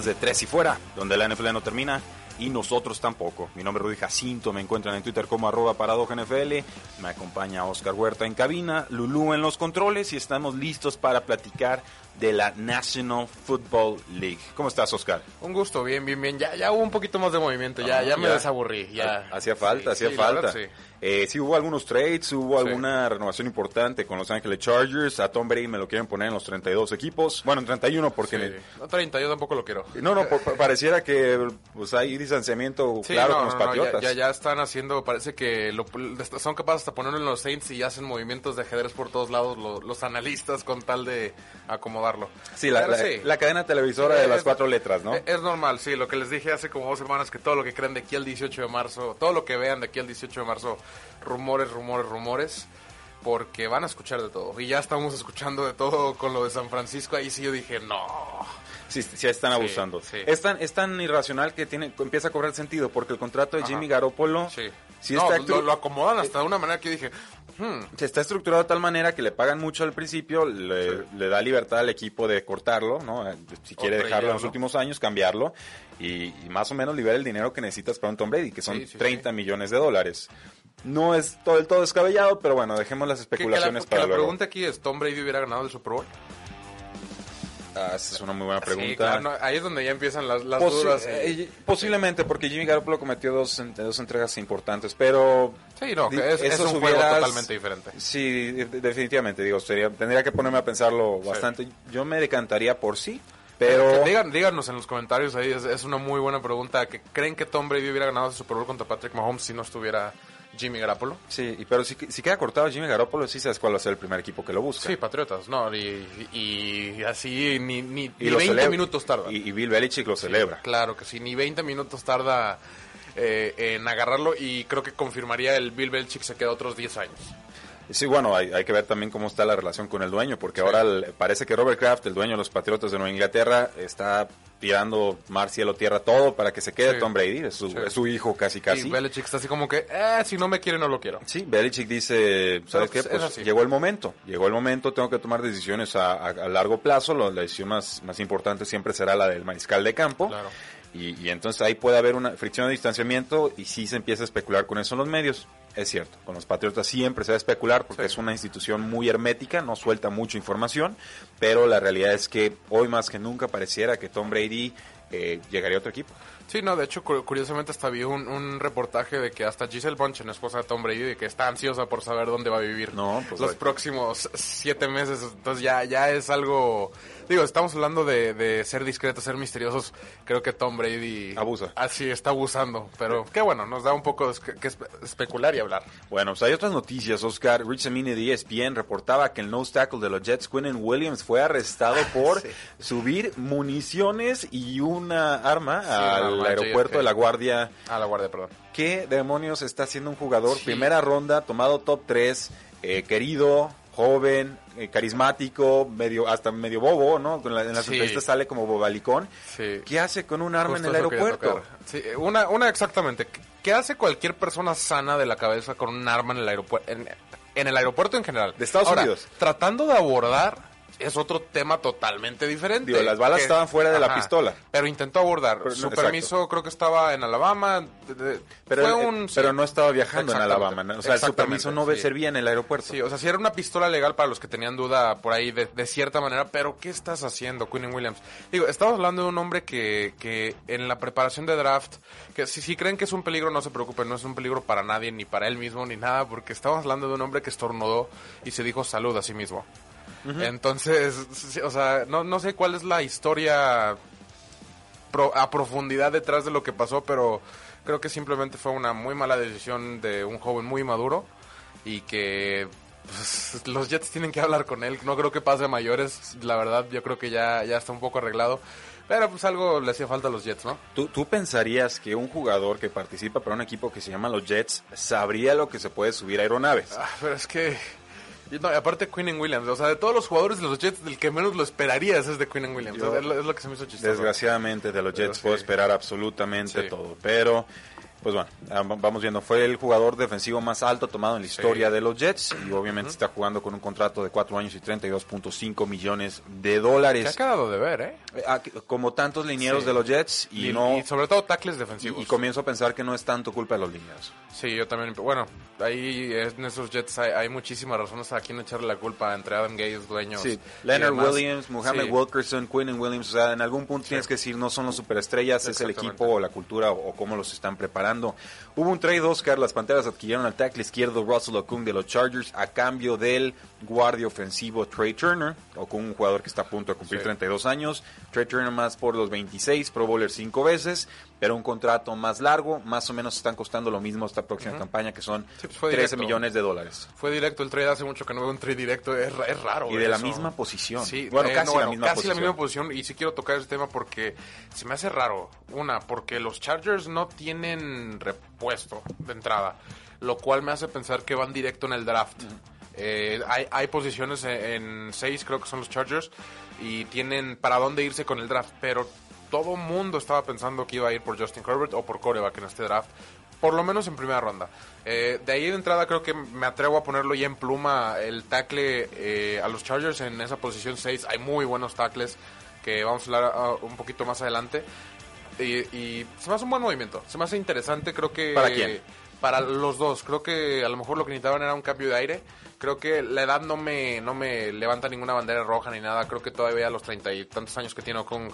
Más de Tres y Fuera, donde la NFL no termina y nosotros tampoco. Mi nombre es Rudy Jacinto, me encuentran en Twitter como arroba NFL, me acompaña Oscar Huerta en cabina, Lulú en los controles y estamos listos para platicar de la National Football League. ¿Cómo estás, Oscar? Un gusto, bien, bien, bien. Ya, ya hubo un poquito más de movimiento, ya, Ah, ya me ya. desaburrí. Ya. Hacía falta, Sí, hacía sí, falta. verdad, sí. Eh, sí, hubo algunos trades, hubo Sí. alguna renovación importante con Los Ángeles Chargers. A Tom Brady me lo quieren poner en los 32 equipos. Bueno, en 31 porque... Sí. No, 30, yo tampoco lo quiero. No, no, por- pareciera que pues hay distanciamiento Sí, claro no, con los no, Patriotas. ya, ya, ya están haciendo, parece que lo- son capaces hasta ponerlo en los Saints y hacen movimientos de ajedrez por todos lados lo- los analistas con tal de acomodarlo. Sí, la, la- cadena televisora de las cuatro letras, ¿no? Es, es normal, sí, lo que les dije hace como dos semanas, que todo lo que crean de aquí al 18 de marzo, todo lo que vean de aquí al 18 de marzo, rumores, rumores, rumores, porque van a escuchar de todo. Y ya estamos escuchando de todo con lo de San Francisco, ahí sí yo dije, no. Sí, sí están abusando. sí. Es, tan, es tan irracional que tiene empieza a cobrar sentido porque el contrato de Ajá. Jimmy Garoppolo Sí. sí no, está, lo, acomodan hasta de una manera que yo dije, hmm, se está estructurado de tal manera que le pagan mucho al principio, le, le da libertad al equipo de cortarlo, ¿no? Eh, Si quiere dejarlo en los últimos años, cambiarlo y, y más o menos libera el dinero que necesitas para un Tom Brady, que son Sí, sí, 30 millones de dólares. No es todo el todo descabellado, pero bueno, dejemos las que, que la, especulaciones que para la luego. pregunta aquí es, ¿Tom Brady hubiera ganado el Super Bowl? Ah, esa es una muy buena pregunta. Sí, claro, no, ahí es donde ya empiezan las, las Posi- dudas. eh, posiblemente, porque Jimmy Garoppolo cometió dos, en- dos entregas importantes, pero... sí, no, que es, es esos un juego totalmente diferente. Sí, de- definitivamente, digo, sería, tendría que ponerme a pensarlo bastante. Yo me decantaría por sí, pero... Digan- díganos en los comentarios ahí, es, es una muy buena pregunta. que ¿Creen que Tom Brady hubiera ganado ese Super Bowl contra Patrick Mahomes si no estuviera Jimmy Garoppolo? Sí, y- pero si, si queda cortado Jimmy Garoppolo, sí sabes cuál va a ser el primer equipo que lo busca. Sí, Patriotas, no, y, y así ni, ni, y ni lo 20 celebra. minutos tarda. Y, y Bill Belichick lo celebra. Claro que sí, ni 20 minutos tarda eh, en agarrarlo y creo que confirmaría el Bill Belichick se queda otros 10 años. Sí, bueno, hay, hay que ver también cómo está la relación con el dueño, porque ahora el- parece que Robert Kraft, el dueño de los Patriotas de Nueva Inglaterra, está tirando mar, cielo, tierra, todo para que se quede Sí. Tom Brady. Es su, Sí. es su hijo casi, casi. Y Belichick está así como que, eh, si no me quiere no lo quiero. Sí, Belichick dice, ¿sabes pues, qué? es Pues llegó el momento, llegó el momento, tengo que tomar decisiones a, a- a largo plazo, Lo- la decisión más, más importante siempre será la del mariscal de campo. Claro. Y, y entonces ahí puede haber una fricción de distanciamiento y sí se empieza a especular con eso en los medios. Es cierto, con los Patriotas siempre se va a especular porque Sí. es una institución muy hermética, no suelta mucha información, pero la realidad es que hoy más que nunca pareciera que Tom Brady eh, llegaría a otro equipo. Sí, no, de hecho, cu- curiosamente hasta vi un, un reportaje de que hasta Giselle Bunchen, esposa de Tom Brady, de que está ansiosa por saber dónde va a vivir No, pues, los próximos siete meses. Entonces ya, ya es algo... Digo, estamos hablando de, de ser discretos, ser misteriosos. Creo que Tom Brady... Abusa. Así, está abusando. Pero qué bueno, nos da un poco de que espe- especular y hablar. Bueno, pues hay otras noticias, Oscar. Rich Samini de ESPN reportaba que el nose tackle de los Jets, Quinnen Williams, fue arrestado por Sí. subir municiones y una arma al aeropuerto JFK. de la Guardia. A la guardia, perdón. ¿Qué demonios está haciendo un jugador? Sí. Primera ronda, tomado top 3, querido, joven, eh, carismático, medio hasta medio bobo, ¿no? En, la- en las Sí. entrevistas sale como bobalicón. Sí. ¿Qué hace con un arma Justo en el aeropuerto? Sí, una, una exactamente. ¿Qué hace cualquier persona sana de la cabeza con un arma en el aeropuerto? En, en el aeropuerto en general. De Estados Ahora, Unidos. Tratando de abordar es otro tema totalmente diferente. Digo, las balas estaban fuera de la pistola. Pero intentó abordar. Pero Su exacto. permiso creo que estaba en Alabama. de- de- Pero, fue un, pero sí. no estaba viajando en. Alabama. ¿no? O sea, su permiso no sí. servía en el aeropuerto. Sí, o sea, si era una pistola legal para los que tenían duda por ahí de, de cierta manera, pero ¿qué estás haciendo, Quinn Williams? Digo, estamos hablando de un hombre que, que en la preparación de draft, que si, si creen que es un peligro, no se preocupen, no es un peligro para nadie, ni para él mismo, ni nada, porque estamos hablando de un hombre que estornudó y se dijo salud a sí mismo. Entonces, o sea, no, no sé cuál es la historia pro- a profundidad detrás de lo que pasó, pero creo que simplemente fue una muy mala decisión de un joven muy maduro y que pues, los Jets tienen que hablar con él. No creo que pase a mayores, la verdad, yo creo que ya, ya está un poco arreglado. Pero pues algo le hacía falta a los Jets, ¿no? ¿Tú, tú pensarías que un jugador que participa para un equipo que se llama los Jets sabría lo que se puede subir a aeronaves? Ah, pero es que... y no, aparte Quinn Williams, o sea, de todos los jugadores de los Jets, del que menos lo esperarías es de Quinn Williams. Yo- es, lo, es lo que se me hizo chistoso. Desgraciadamente de los Pero Jets sí. puedo esperar absolutamente Sí. todo. Pero, pues bueno, ah, va- vamos viendo. Fue el jugador defensivo más alto tomado en la historia de los Jets y obviamente está jugando con un contrato de 4 años y 32.5 millones de Que ha dólares. quedado de ver, ¿eh? Eh, ah, Como tantos linieros Sí. de los Jets y, Y, no... y sobre todo tackles defensivos. y comienzo a pensar que no es tanto culpa de los linieros. Sí, yo también. Bueno, ahí en esos Jets hay, hay muchísimas razones a quien echarle la culpa entre Adam Gates, dueños. Sí, Leonard. Williams, Mohamed Sí. Wilkerson, Quinn Williams, o sea, en algún punto tienes que decir no son los superestrellas, es el equipo o la cultura o, o cómo los están preparando. Hubo un trade Oscar, las Panteras adquirieron al tackle izquierdo Russell Okung de los Chargers a cambio del guardia ofensivo Trey Turner, o con un jugador que está a punto de cumplir Sí. 32 años. Trey Turner más por los 26, Pro Bowler 5 veces, pero un contrato más largo, más o menos están costando lo mismo esta próxima campaña que son Sí, pues fue 13 directo. millones de dólares. Fue directo el trade, hace mucho que no veo un trade directo, es, es raro. Y de la misma posición. Sí, Bueno, eh, casi no, la misma casi posición. la misma posición. Y sí quiero tocar ese tema porque se me hace raro. Una, porque los Chargers no tienen repuesto de entrada, lo cual me hace pensar que van directo en el draft. Eh, hay, hay posiciones en, en seis, creo que son los Chargers, y tienen para dónde irse con el draft, pero todo mundo estaba pensando que iba a ir por Justin Herbert o por coreback en este draft. Por lo menos en primera ronda. Eh, de ahí de entrada creo que me atrevo a ponerlo ya en pluma el tackle eh, a los Chargers en esa posición 6. Hay muy buenos tackles que vamos a hablar ah, un poquito más adelante. Y, y se me hace un buen movimiento. Se me hace interesante. Creo que... ¿Para quién? Para los dos. Creo que a lo mejor lo que necesitaban era un cambio de aire. Creo que la edad no me, no me levanta ninguna bandera roja ni nada. Creo que todavía a los treinta y tantos años que tiene Okung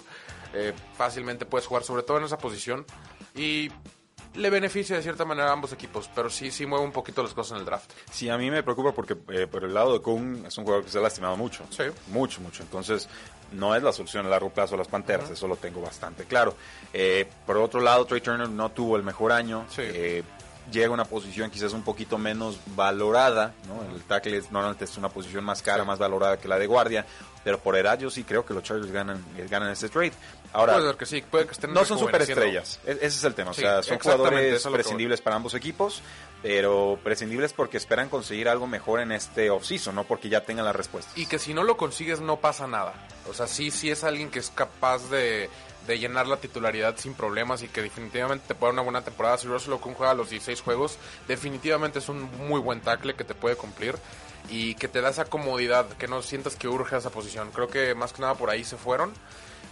eh, fácilmente puedes jugar, sobre todo en esa posición. Y le beneficia de cierta manera a ambos equipos, pero sí, sí mueve un poquito las cosas en el draft. Sí, a mí me preocupa porque eh, por el lado de Kung es un jugador que se ha lastimado mucho. Sí. Mucho, mucho. Entonces, no es la solución a largo plazo a las Panteras, eso lo tengo bastante claro. Eh, por otro lado, Trey Turner no tuvo el mejor año. Sí. Eh, llega a una posición quizás un poquito menos valorada, ¿no? El tackle es, normalmente es una posición más cara, Sí. más valorada que la de guardia, pero por edad yo sí creo que los Chargers ganan, eh, ganan este trade. Ahora, puede ser que sí, puede que estén no son superestrellas, e- ese es el tema. Sí, o sea, son jugadores prescindibles para ambos equipos, pero prescindibles porque esperan conseguir algo mejor en este offseason, no porque ya tengan la respuesta. Y que si no lo consigues no pasa nada. O sea, sí, sí es alguien que es capaz de, de llenar la titularidad sin problemas y que definitivamente te puede dar una buena temporada. Si Russell Okung juega los 16 juegos, definitivamente es un muy buen tackle que te puede cumplir y que te da esa comodidad, que no sientas que urge a esa posición. Creo que más que nada por ahí se fueron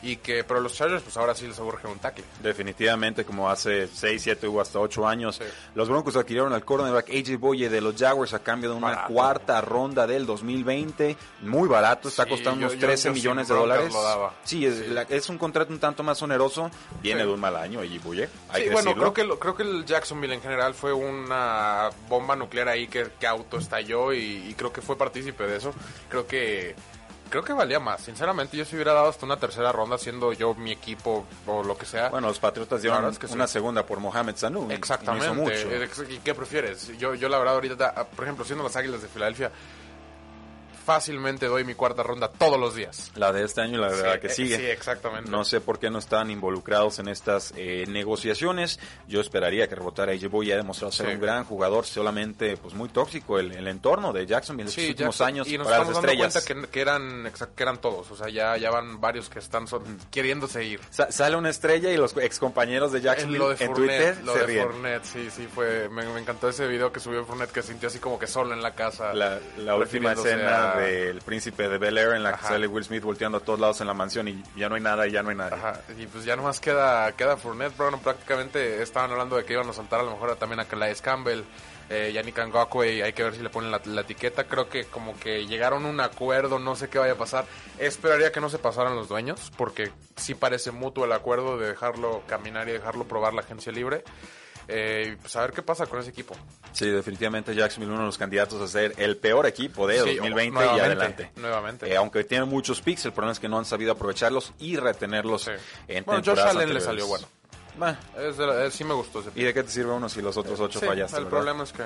y que, pero los Chargers pues ahora sí les urge un tackle. Definitivamente, como hace 6, 7 o hasta 8 años, Sí. los Broncos adquirieron al cornerback AJ Boye de los Jaguars a cambio de una Barato. cuarta ronda del 2020. Muy barato, está Sí, costando yo- unos yo- 13 yo millones sin de dólares. Sí, es, Sí. la- es un contrato un tanto más oneroso. Viene de un mal año AJ Boye. Hay Sí, que bueno, decirlo. creo que, lo- creo que el Jacksonville en general fue una bomba nuclear ahí que, que autoestalló y, y creo que fue partícipe de eso. Creo que creo que valía más. Sinceramente, yo si hubiera dado hasta una tercera ronda siendo yo mi equipo o lo que sea. Bueno, los Patriotas dieron es que sí. una segunda por Mohamed Sanu. y- y no hizo Exactamente. mucho. ¿Y qué prefieres? Yo, yo la verdad ahorita, por ejemplo, siendo las Águilas de Filadelfia, fácilmente doy mi cuarta ronda todos los días. La de este año y la de la Sí, que eh, sigue. Sí, exactamente. No sé por qué no están involucrados en estas eh, negociaciones. Yo esperaría que rebotara AJ Boye ha demostrado ser Sí. un gran jugador, solamente pues muy tóxico el, el entorno de Jacksonville en Sí, los últimos Jackson- años y nos para las estamos dando estrellas. cuenta que, que eran que eran todos, o sea, ya, ya van varios que están son- queriéndose ir. Sa- sale una estrella y los excompañeros de En Jacksonville lo de en Fournette, Twitter lo se de ríen. Fournette, sí, sí, fue, me, me encantó ese video que subió Fournette que sintió así como que solo en la casa. La, la última escena a- del príncipe de Bel Air en la que sale Will Smith volteando a todos lados en la mansión y ya no hay nada y ya no hay nada. Ajá, y pues ya nomás queda, queda Fournette, Brown prácticamente estaban hablando de que iban a soltar a lo mejor también a Calais Campbell, eh, Yannick Ngakwe, hay que ver si le ponen la, la etiqueta, creo que como que llegaron a un acuerdo, no sé qué vaya a pasar, esperaría que no se pasaran los dueños, porque sí parece mutuo el acuerdo de dejarlo caminar y dejarlo probar la agencia libre, eh, pues a ver qué pasa con ese equipo. Sí, definitivamente Jacksonville uno de los candidatos a ser el peor equipo de Sí, 2020 y adelante. nuevamente. Eh, aunque tiene muchos picks, el problema es que no han sabido aprovecharlos y retenerlos Sí. en Bueno, Josh Allen le salió bueno. Bah, Es de la- eh, sí me gustó ese ¿Y de qué te sirve uno si los otros ocho Sí, fallaste? el verdad? problema es que...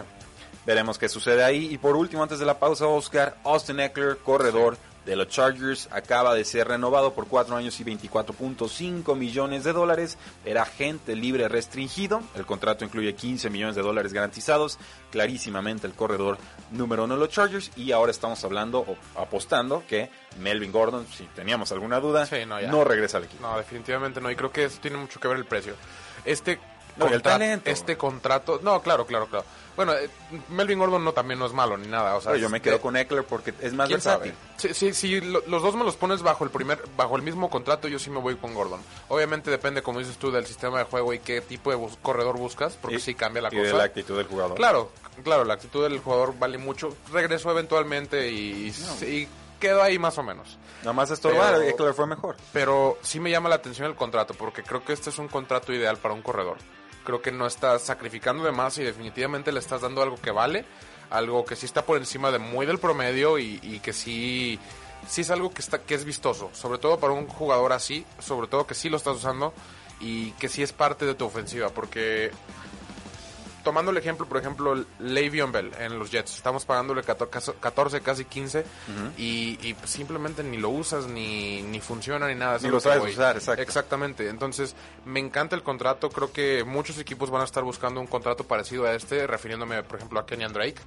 Veremos qué sucede ahí. Y por último, antes de la pausa, Oscar, Austin Eckler, corredor de los Chargers, acaba de ser renovado por 4 años y 24.5 millones de dólares. Era agente libre restringido. El contrato incluye 15 millones de dólares garantizados. Clarísimamente el corredor número uno de los Chargers. Y ahora estamos hablando o apostando que Melvin Gordon, si teníamos alguna duda, Sí, no, regresa al equipo. No, definitivamente no. Y creo que eso tiene mucho que ver el precio. Este, No, el talento. este contrato. No, claro, claro, claro. Bueno, eh, Melvin Gordon no también no es malo ni nada. O sea, Pero yo me quedo de- con Eckler porque es más ¿Quién versátil. Sí, sí, sí, lo- los dos me los pones bajo el primer, bajo el mismo contrato, yo sí me voy con Gordon. Obviamente depende, como dices tú, del sistema de juego y qué tipo de bus- corredor buscas, porque Y- sí cambia la y de cosa. la actitud del jugador. Claro, claro, la actitud del jugador vale mucho. Regresó eventualmente y, y quedó ahí más o menos. Nada más estorbar, Eckler fue mejor. Pero sí me llama la atención el contrato, porque creo que este es un contrato ideal para un corredor. Creo que no estás sacrificando de más y definitivamente le estás dando algo que vale, algo que sí está por encima de muy del promedio y, y que sí, sí es algo que, está, que es vistoso, sobre todo para un jugador así, sobre todo que sí lo estás usando y que sí es parte de tu ofensiva, porque tomando el ejemplo, por ejemplo, Le'Veon Bell en los Jets, estamos pagándole 14, 14, casi 15 y, y simplemente ni lo usas, ni, ni funciona, ni nada. Ni lo sabes usar, exacto. Exactamente. Entonces, me encanta el contrato. Creo que muchos equipos van a estar buscando un contrato parecido a este, refiriéndome, por ejemplo, a Kenyan Drake.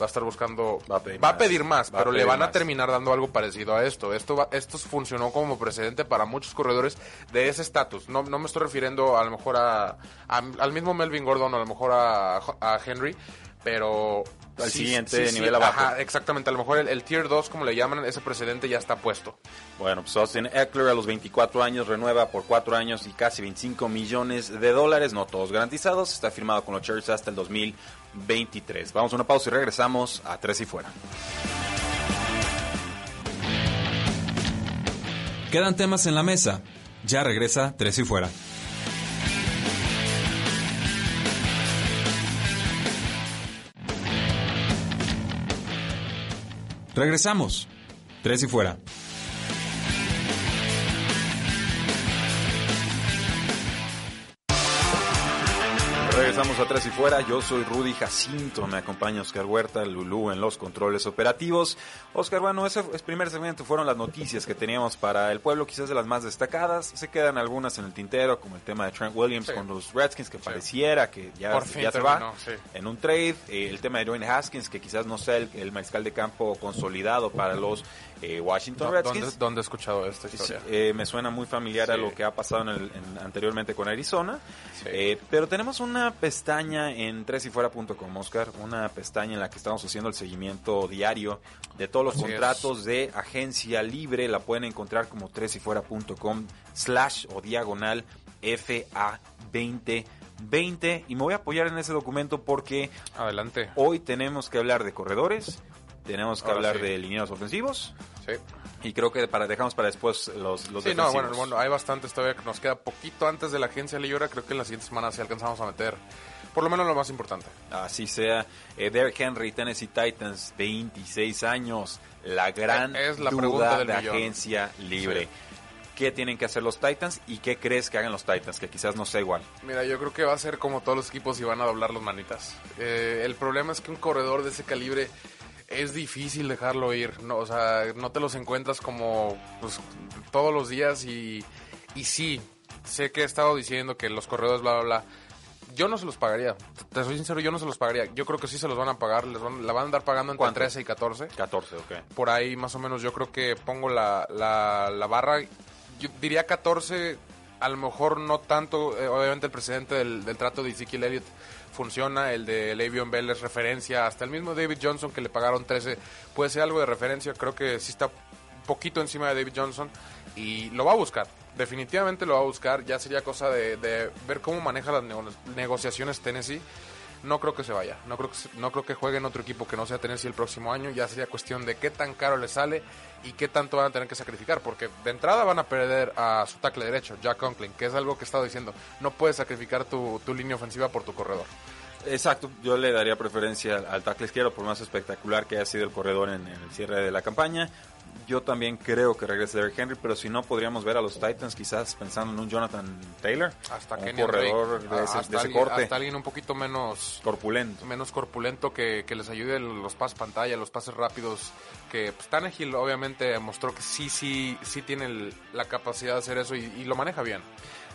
Va a estar buscando. Va a pedir más. pedir pero le van a terminar dando algo parecido a esto. Esto, va- esto funcionó como precedente para muchos corredores de ese estatus. No, no me estoy refiriendo a lo mejor a, a- al mismo Melvin Gordon, a lo mejor a, a Henry, pero... Al siguiente nivel abajo. exactamente. A lo mejor el, el Tier 2, como le llaman, ese precedente ya está puesto. Bueno, pues Austin Eckler a los 24 años renueva por 4 años y casi 25 millones de dólares, no todos garantizados. Está firmado con los Chargers hasta el 2023. Vamos a una pausa y regresamos a Tres y Fuera. Quedan temas en la mesa. Ya regresa Tres y Fuera. Regresamos. Tres y Fuera. Regresamos a Tres y Fuera. Yo soy Rudy Jacinto. Me acompaña Oscar Huerta, Lulú en los controles operativos. Oscar, bueno, ese, primer segmento fueron las noticias que teníamos para el pueblo, quizás de las más destacadas. Se quedan algunas en el tintero, como el tema de Trent Williams Sí. con los Redskins, que pareciera que ya, Por fin ya se va sí. en un trade. Eh, el tema de Dwayne Haskins, que quizás no sea el, el mariscal de campo consolidado para los eh, Washington ¿Dónde, Redskins. dónde he escuchado esta historia? eh, me suena muy familiar a lo que ha pasado en el- en- anteriormente con Arizona. Sí. Eh, pero tenemos una pestaña en tresyfuera.com, Oscar, una pestaña en la que estamos haciendo el seguimiento diario de todos los Así contratos de agencia libre. La pueden encontrar como tresyfuera.com slash o diagonal FA 2020. Y me voy a apoyar en ese documento porque Adelante. hoy tenemos que hablar de corredores, tenemos que Ahora hablar sí. de linieros ofensivos. Sí. Y creo que para dejamos para después los, los Sí, no, defensivos. bueno, bueno, hay bastantes todavía que nos queda poquito antes de la agencia libre. Creo que en la siguiente semana sí alcanzamos a meter por lo menos lo más importante. Así sea. Eh, Derrick Henry, Tennessee Titans, 26 años. La gran Es la duda de agencia libre. Sí. ¿Qué tienen que hacer los Titans y qué crees que hagan los Titans? Que quizás no sea igual. Mira, yo creo que va a ser como todos los equipos y van a doblar los manitas. Eh, el problema es que un corredor de ese calibre es difícil dejarlo ir. No, o sea, no te los encuentras como pues, todos los días y, y sí, sé que he estado diciendo que los corredores bla, bla, bla. Yo no se los pagaría. Te soy sincero, yo no se los pagaría. Yo creo que sí se los van a pagar. Les van, la van a andar pagando entre ¿Cuánto? 13 y 14. 14, ok. por ahí más o menos yo creo que pongo la, la, la barra, yo diría 14 a lo mejor no tanto, eh, obviamente el presidente del, del trato de Ezekiel Elliott funciona, el de Le'Veon Bell es referencia, hasta el mismo David Johnson que le pagaron 13 puede ser algo de referencia, creo que sí está un poquito encima de David Johnson y lo va a buscar, definitivamente lo va a buscar, ya sería cosa de, de ver cómo maneja las nego- negociaciones Tennessee. No creo que se vaya, no creo que, no creo que juegue en otro equipo que no sea Tennessee el próximo año, ya sería cuestión de qué tan caro le sale y qué tanto van a tener que sacrificar, porque de entrada van a perder a su tackle derecho, Jack Conklin, que es algo que he estado diciendo, no puedes sacrificar tu, línea ofensiva por tu corredor. Exacto, yo le daría preferencia al, tackle izquierdo por más espectacular que haya sido el corredor en el cierre de la campaña. Yo también creo que regrese Derrick Henry, pero si no podríamos ver a los Titans quizás pensando en un Jonathan Taylor, Hasta un Kenny corredor de ese, hasta de ese alguien- corte hasta alguien un poquito menos corpulento. menos corpulento que, que les ayude los pases pantalla, los pases rápidos. Que pues, Tannehill obviamente mostró que sí, sí, sí tiene el- la capacidad de hacer eso y, y lo maneja bien.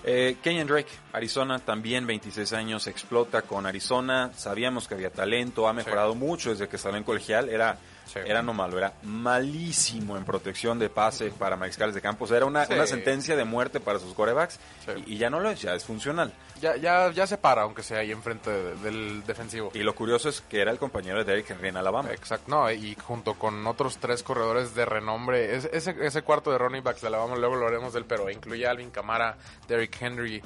Eh, Kenyon Drake, Arizona, también 26 años, explota con Arizona. Sabíamos que había talento, ha mejorado mucho desde que salió en colegial. Era, Sí. era no malo, era malísimo en protección de pase para mariscales de campo. O sea, era una, Sí. una sentencia de muerte para sus corebacks Sí. y, y ya no lo es, ya es funcional. Ya, ya, ya se para, aunque sea ahí enfrente de- del defensivo. Y lo curioso es que era el compañero de Derrick Henry en Alabama. Exacto, no, y junto con otros tres corredores de renombre, es- ese, ese cuarto de running backs de Alabama, luego lo haremos del, pero incluye a Alvin Kamara, Derrick Henry,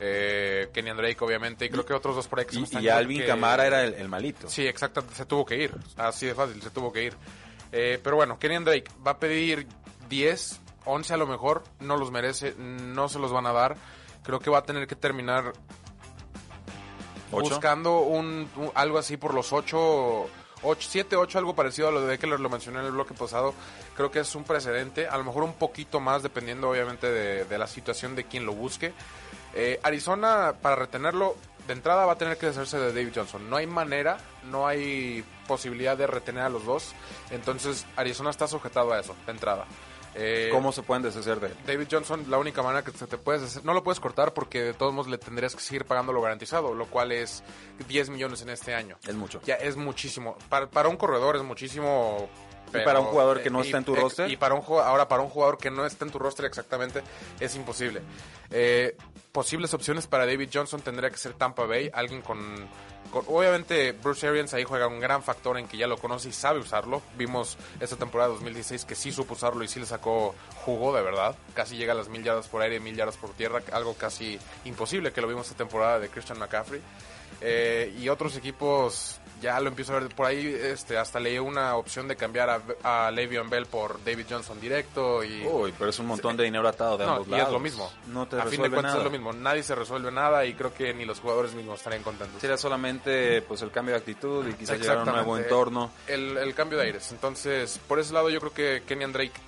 eh, Kenyan Drake, obviamente, y creo que otros dos por ahí que se me Y, están y Alvin que- Camara era el, el malito. Sí, exacto, se tuvo que ir, así de fácil, se tuvo que ir. Eh, pero bueno, Kenyan Drake va a pedir 10, 11 a lo mejor, no los merece, no se los van a dar. Creo que va a tener que terminar ¿Ocho? buscando un, un- algo así por los 8, 7, 8, algo parecido a lo de Eckler, lo mencioné en el bloque pasado. Creo que es un precedente, a lo mejor un poquito más, dependiendo obviamente de, de la situación de quien lo busque. Eh, Arizona, para retenerlo, de entrada va a tener que deshacerse de David Johnson. No hay manera, no hay posibilidad de retener a los dos. Entonces, Arizona está sujetado a eso, de entrada. Eh, ¿Cómo se pueden deshacer de él? David Johnson, la única manera que se te puedes hacer, no lo puedes cortar porque de todos modos le tendrías que seguir pagando lo garantizado, lo cual es 10 millones en este año. Es mucho. Ya es muchísimo. Para, para un corredor es muchísimo. Pero- para un jugador que no y- está en tu y- roster? Y para un ahora para un jugador que no está en tu roster exactamente es imposible. Eh, posibles opciones para David Johnson tendría que ser Tampa Bay, alguien con, con- obviamente Bruce Arians ahí juega un gran factor en que ya lo conoce y sabe usarlo. Vimos esta temporada 2016 que sí supo usarlo y sí le sacó jugo de verdad. Casi llega a las mil yardas por aire y mil yardas por tierra, algo casi imposible que lo vimos esta temporada de Christian McCaffrey. Eh, y otros equipos ya lo empiezo a ver por ahí este hasta leí una opción de cambiar a, a Le'Veon Bell por David Johnson directo y Uy, pero es un montón de dinero atado de no, ambos y lados. es lo mismo. No te a fin de cuentas nada. es lo mismo. Nadie se resuelve nada y creo que ni los jugadores mismos estarían contentos. Sería solamente pues el cambio de actitud y quizás llegar a un nuevo entorno. el, el cambio de aires. Entonces por ese lado yo creo que Kenyan Drake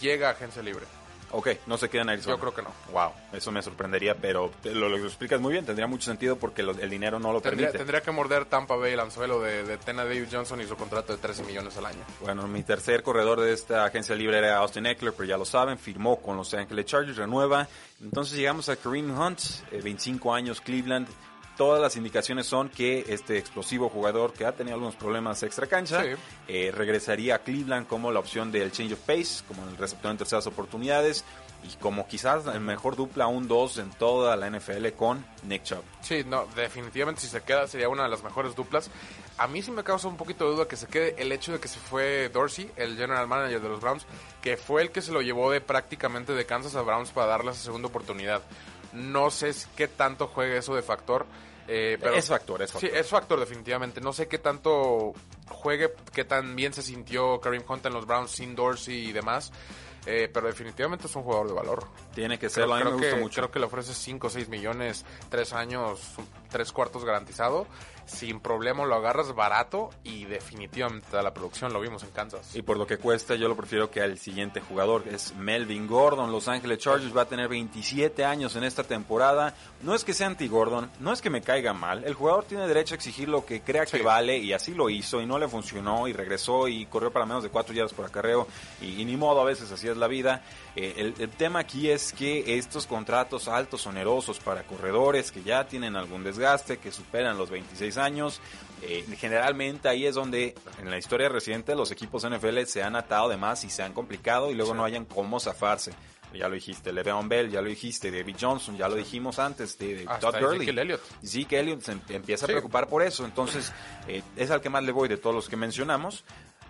llega a agencia libre Ok, no se queda en Arizona. yo creo que no Wow, eso me sorprendería, pero lo, lo explicas muy bien. Tendría mucho sentido porque lo- el dinero no lo tendría, permite. tendría que morder Tampa Bay el anzuelo de, de Tena David Johnson y su contrato de 13 millones al año Bueno, mi tercer corredor de esta agencia libre era Austin Eckler, pero ya lo saben, firmó con Los Angeles Chargers, renueva. Entonces llegamos a Kareem Hunt, eh, 25 años, Cleveland. Todas las indicaciones son que este explosivo jugador que ha tenido algunos problemas extra cancha Sí. eh, regresaría a Cleveland como la opción del change of pace, como el receptor en terceras oportunidades y como quizás el mejor dupla 1-2 en toda la NFL con Nick Chubb. Sí, no, definitivamente si se queda sería una de las mejores duplas. A mí sí me causa un poquito de duda que se quede el hecho de que se fue Dorsey, el general manager de los Browns, que fue el que se lo llevó de prácticamente de Kansas a Browns para darle esa segunda oportunidad. No sé qué tanto juegue eso de factor. eh, pero Es factor, es factor. Sí, es factor definitivamente. No sé qué tanto juegue, qué tan bien se sintió Kareem Hunt en los Browns sin Dorsey y demás. eh, pero definitivamente es un jugador de valor. Tiene que serlo, a mí me gusta que, mucho. creo que le ofrece 5 o 6 millones, 3 años, 3 cuartos garantizado. Sin problema lo agarras barato y definitivamente la producción. Lo vimos en Kansas. Y por lo que cuesta, yo lo prefiero que al siguiente jugador, que es Melvin Gordon. Los Ángeles Chargers va a tener 27 años en esta temporada. No es que sea anti-Gordon, no es que me caiga mal. El jugador tiene derecho a exigir lo que crea que vale y así lo hizo y no le funcionó y regresó y corrió para menos de 4 yardas por acarreo y, y ni modo, a veces así es la vida. Eh, el, el tema aquí es que estos contratos altos, onerosos para corredores que ya tienen algún desgaste, que superan los 26 años, eh, generalmente ahí es donde en la historia reciente los equipos NFL se han atado de más y se han complicado y luego Sí. no hayan cómo zafarse. ya lo dijiste, Le'Veon Bell, ya lo dijiste, David Johnson, ya lo dijimos antes, de, Todd Gurley. Ezekiel Elliott. Zeke Elliott se em- empieza a Sí. preocupar por eso, entonces eh, es al que más le voy de todos los que mencionamos,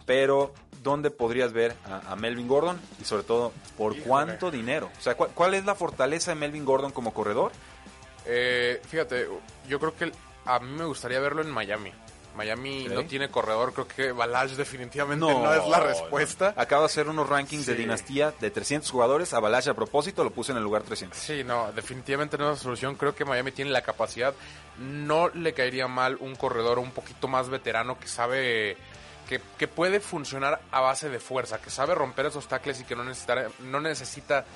pero ¿dónde podrías ver a, a Melvin Gordon? Y sobre todo, ¿por Híjole. cuánto dinero? O sea, ¿cuál, cuál es la fortaleza de Melvin Gordon como corredor? Eh, fíjate, yo creo que a mí me gustaría verlo en Miami. Miami no tiene corredor, creo que Balage definitivamente no, es la respuesta. Acabo de hacer unos rankings de dinastía de 300 jugadores. Avalanche a propósito lo puse en el lugar 300. Sí, no, definitivamente no es la solución. Creo que Miami tiene la capacidad. No le caería mal un corredor un poquito más veterano que sabe que, que puede funcionar a base de fuerza, que sabe romper esos tackles y que no necesita, no necesita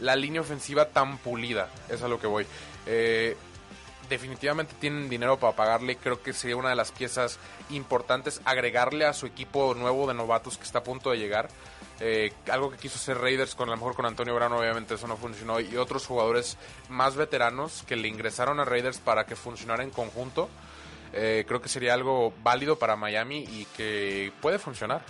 la línea ofensiva tan pulida. Es a lo que voy. Eh, definitivamente tienen dinero para pagarle. Creo que sería una de las piezas importantes agregarle a su equipo nuevo de novatos que está a punto de llegar. Eh, algo que quiso hacer Raiders con a mejor con Antonio Brown, obviamente eso no funcionó. Y otros jugadores más veteranos que le ingresaron a Raiders para que funcionara en conjunto. Eh, creo que sería algo válido para Miami y que puede funcionar.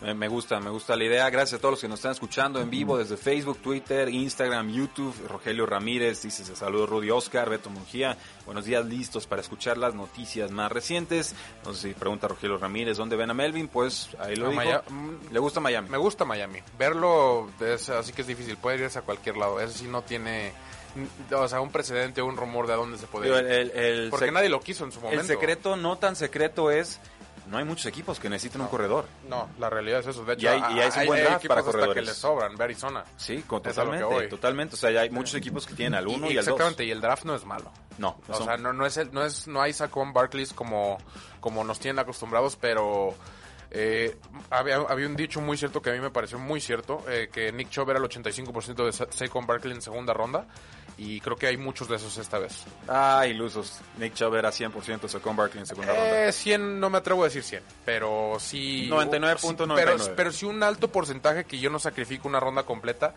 Me gusta, me gusta la idea. Gracias a todos los que nos están escuchando en vivo desde Facebook, Twitter, Instagram, YouTube. Rogelio Ramírez dice se saludos Rudy Oscar, Beto Mungía. Buenos días, listos para escuchar las noticias más recientes. No sé si pregunta Rogelio Ramírez dónde ven a Melvin, pues ahí lo. Maya- mm, Le gusta Miami. Me gusta Miami. Verlo es, así que es difícil. Puede irse a cualquier lado. Eso sí no tiene, o sea, un precedente un rumor de a dónde se puede Digo, ir. el, el- el Porque nadie lo quiso en su momento. el secreto no tan secreto es no hay muchos equipos que necesiten un corredor. No, la realidad es eso. De hecho, Y hay- y hay un buen draft para hasta que le sobran. Ve Arizona. Sí, con- totalmente, totalmente. O sea, ya hay muchos equipos que tienen al uno y, al dos. Exactamente, y el draft no es malo. No, O son- sea, no, no es el- no es no hay Saquon Barclays como como nos tienen acostumbrados, pero eh, había, había un dicho muy cierto que a mí me pareció muy cierto, eh, que Nick Chubb era el 85% de Sa- Saquon Barkley en segunda ronda, y creo que hay muchos de esos esta vez. Ah, ilusos. Nick Chubb era 100% Saquon Barkley en segunda ronda. Eh, 100, no me atrevo a decir 100, pero sí... 99.99. Pero, pero sí un alto porcentaje que yo no sacrifico una ronda completa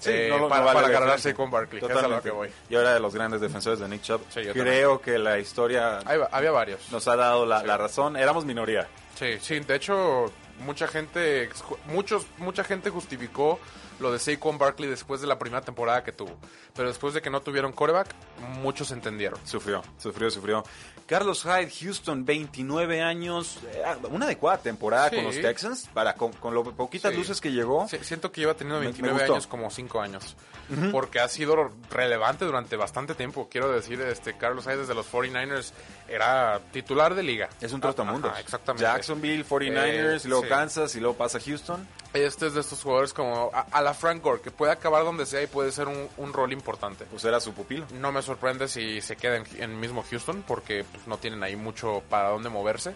Sí, eh, no lo- no para, vale para la ganar a diferencia. Saquon Barkley. Es a lo Totalmente. que voy. Y ahora de los grandes defensores de Nick Chubb. Sí, Creo que la historia va, había varios. nos ha dado la, la razón. Éramos minoría. Sí, sí, de hecho, mucha gente, muchos, mucha gente justificó lo de Saquon Barkley después de la primera temporada que tuvo. Pero después de que no tuvieron coreback, muchos entendieron. Sufrió, sufrió, sufrió. Carlos Hyde, Houston, 29 años. eh, Una adecuada temporada Sí. con los Texans. Para con, con lo poquitas Sí. luces que llegó. Sí, siento que lleva teniendo Me- me 29 gustó. años como 5 años. Porque ha sido relevante durante bastante tiempo. Quiero decir, este Carlos Hyde desde los 49ers era titular de liga. Es un trotamundos. ajá, exactamente. Jacksonville, 49ers, Eh, y luego. Kansas y luego pasa a Houston. Este es de estos jugadores como a, a la Frank Gore, que puede acabar donde sea y puede ser un, un rol importante. Pues era su pupilo. No me sorprende si se queda en, en mismo Houston porque pues, no tienen ahí mucho para dónde moverse.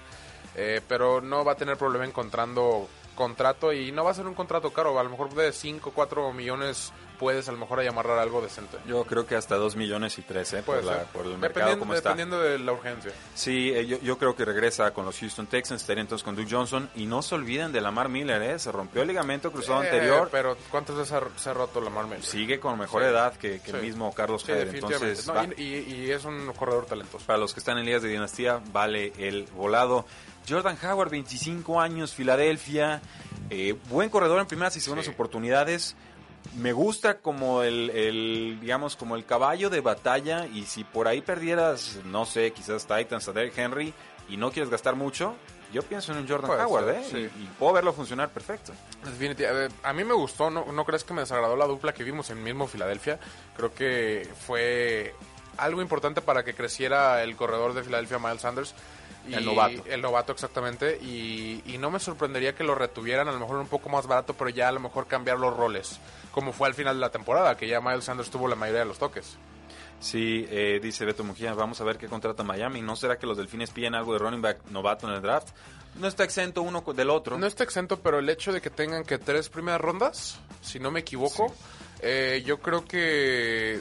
Eh, pero no va a tener problema encontrando contrato y no va a ser un contrato caro. A lo mejor de 5 o 4 millones puedes a lo mejor ahí amarrar algo decente. Yo creo que hasta 2 millones y 3, ¿eh? Por, la- por el mercado dependiendo, como está. dependiendo de la urgencia. Sí, eh, yo, yo creo que regresa con los Houston Texans, estaría entonces con Duke Johnson. Y no se olviden de Lamar Miller, ¿eh? Se rompió el ligamento cruzado Eh, anterior. Pero ¿cuántas veces ha- se ha roto la Miller? Sigue con mejor Sí. edad que, que el mismo Carlos Sí. Entonces, No, y, es un corredor talentoso. para los que están en ligas de dinastía, vale el volado. Jordan Howard, 25 años, Filadelfia. eh, buen corredor en primeras y segundas oportunidades. Me gusta como el, el, digamos, como el caballo de batalla. Y si por ahí perdieras, no sé, quizás Titans a Derrick Henry y no quieres gastar mucho, yo pienso en un Jordan Puede Howard, ser, ¿eh? sí. Y, y puedo verlo funcionar perfecto. Definitivamente. A mí me gustó, no, no crees que me desagradó la dupla que vimos en mismo Filadelfia. Creo que fue algo importante para que creciera el corredor de Filadelfia, Miles Sanders. Y- El novato. El novato, exactamente. Y, y no me sorprendería que lo retuvieran, a lo mejor un poco más barato, pero ya a lo mejor cambiar los roles. Como fue al final de la temporada, que ya Miles Sanders tuvo la mayoría de los toques. Sí, eh, dice Beto Mujía, vamos a ver qué contrata Miami. ¿No será que los delfines piden algo de running back novato en el draft? No está exento uno del otro. No está exento, pero el hecho de que tengan que tres primeras rondas, si no me equivoco, eh, yo creo que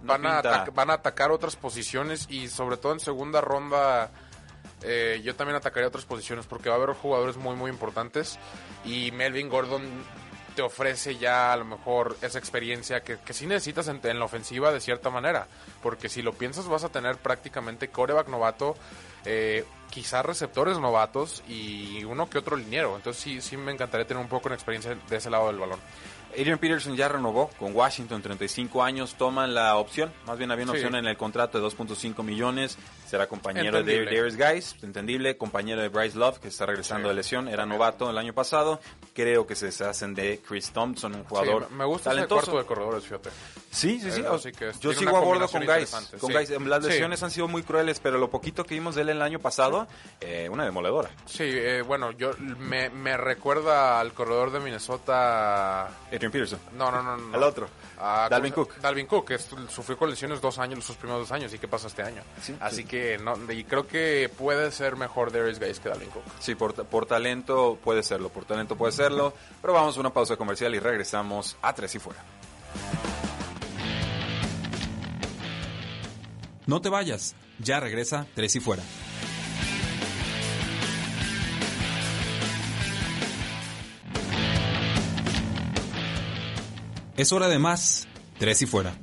No van, a van a atacar otras posiciones y sobre todo en segunda ronda eh, yo también atacaría otras posiciones porque va a haber jugadores muy muy importantes y Melvin Gordon te ofrece ya a lo mejor esa experiencia que, que sí necesitas en, en la ofensiva de cierta manera porque si lo piensas vas a tener prácticamente coreback novato eh, quizás receptores novatos y uno que otro liniero. Entonces sí, sí me encantaría tener un poco de experiencia de ese lado del balón Adrian Peterson ya renovó con Washington 35 años, toman la opción, más bien había una Sí. opción en el contrato de 2.5 millones, será compañero Entendible. de Darius Guys, entendible, compañero de Bryce Love que está regresando Sí. de lesión, era novato el año pasado, creo que se deshacen de Chris Thompson, un jugador Sí, me gusta ese talentoso. cuarto de corredores, fíjate. Sí, sí, sí. Eh, así que yo sigo a bordo con Guys. Con. Guys. Las Sí. lesiones han sido muy crueles, pero lo poquito que vimos de él el año pasado, eh, una demoledora. Sí, eh, bueno, yo me, me recuerda al corredor de Minnesota. Adrian Peterson. No, no, no. no. Al otro. A- Dalvin ¿cómo se- Cook. Dalvin Cook, que sufrió con lesiones dos años, sus primeros dos años. ¿Y qué pasa este año? Sí, Así sí. que no, y creo que puede ser mejor Darius Guys que Dalvin Cook. Sí, por, por talento puede serlo, por talento puede serlo. Pero vamos a una pausa comercial y regresamos a Tres y Fuera. No te vayas, ya regresa Tres y Fuera. Es hora de más, Tres y Fuera.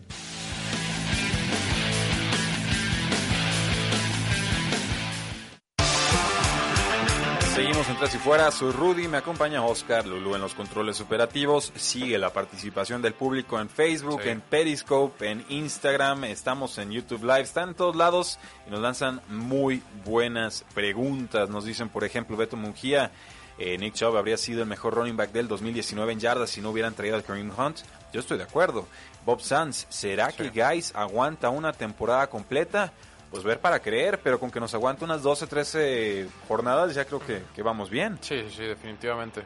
Seguimos en Tres y Fuera, soy Rudy, me acompaña Oscar, Lulu en los controles operativos, sigue la participación del público en Facebook, Sí. en Periscope, en Instagram, estamos en YouTube Live, están en todos lados y nos lanzan muy buenas preguntas. Nos dicen, por ejemplo, Beto Mungía, eh, Nick Chubb habría sido el mejor running back del 2019 en yardas si no hubieran traído al Kareem Hunt. Yo estoy de acuerdo. Bob Sanz, ¿será que Guys aguanta una temporada completa? Pues ver para creer, pero con que nos aguante unas 12, 13 jornadas ya creo que, que vamos bien. Sí, sí, definitivamente.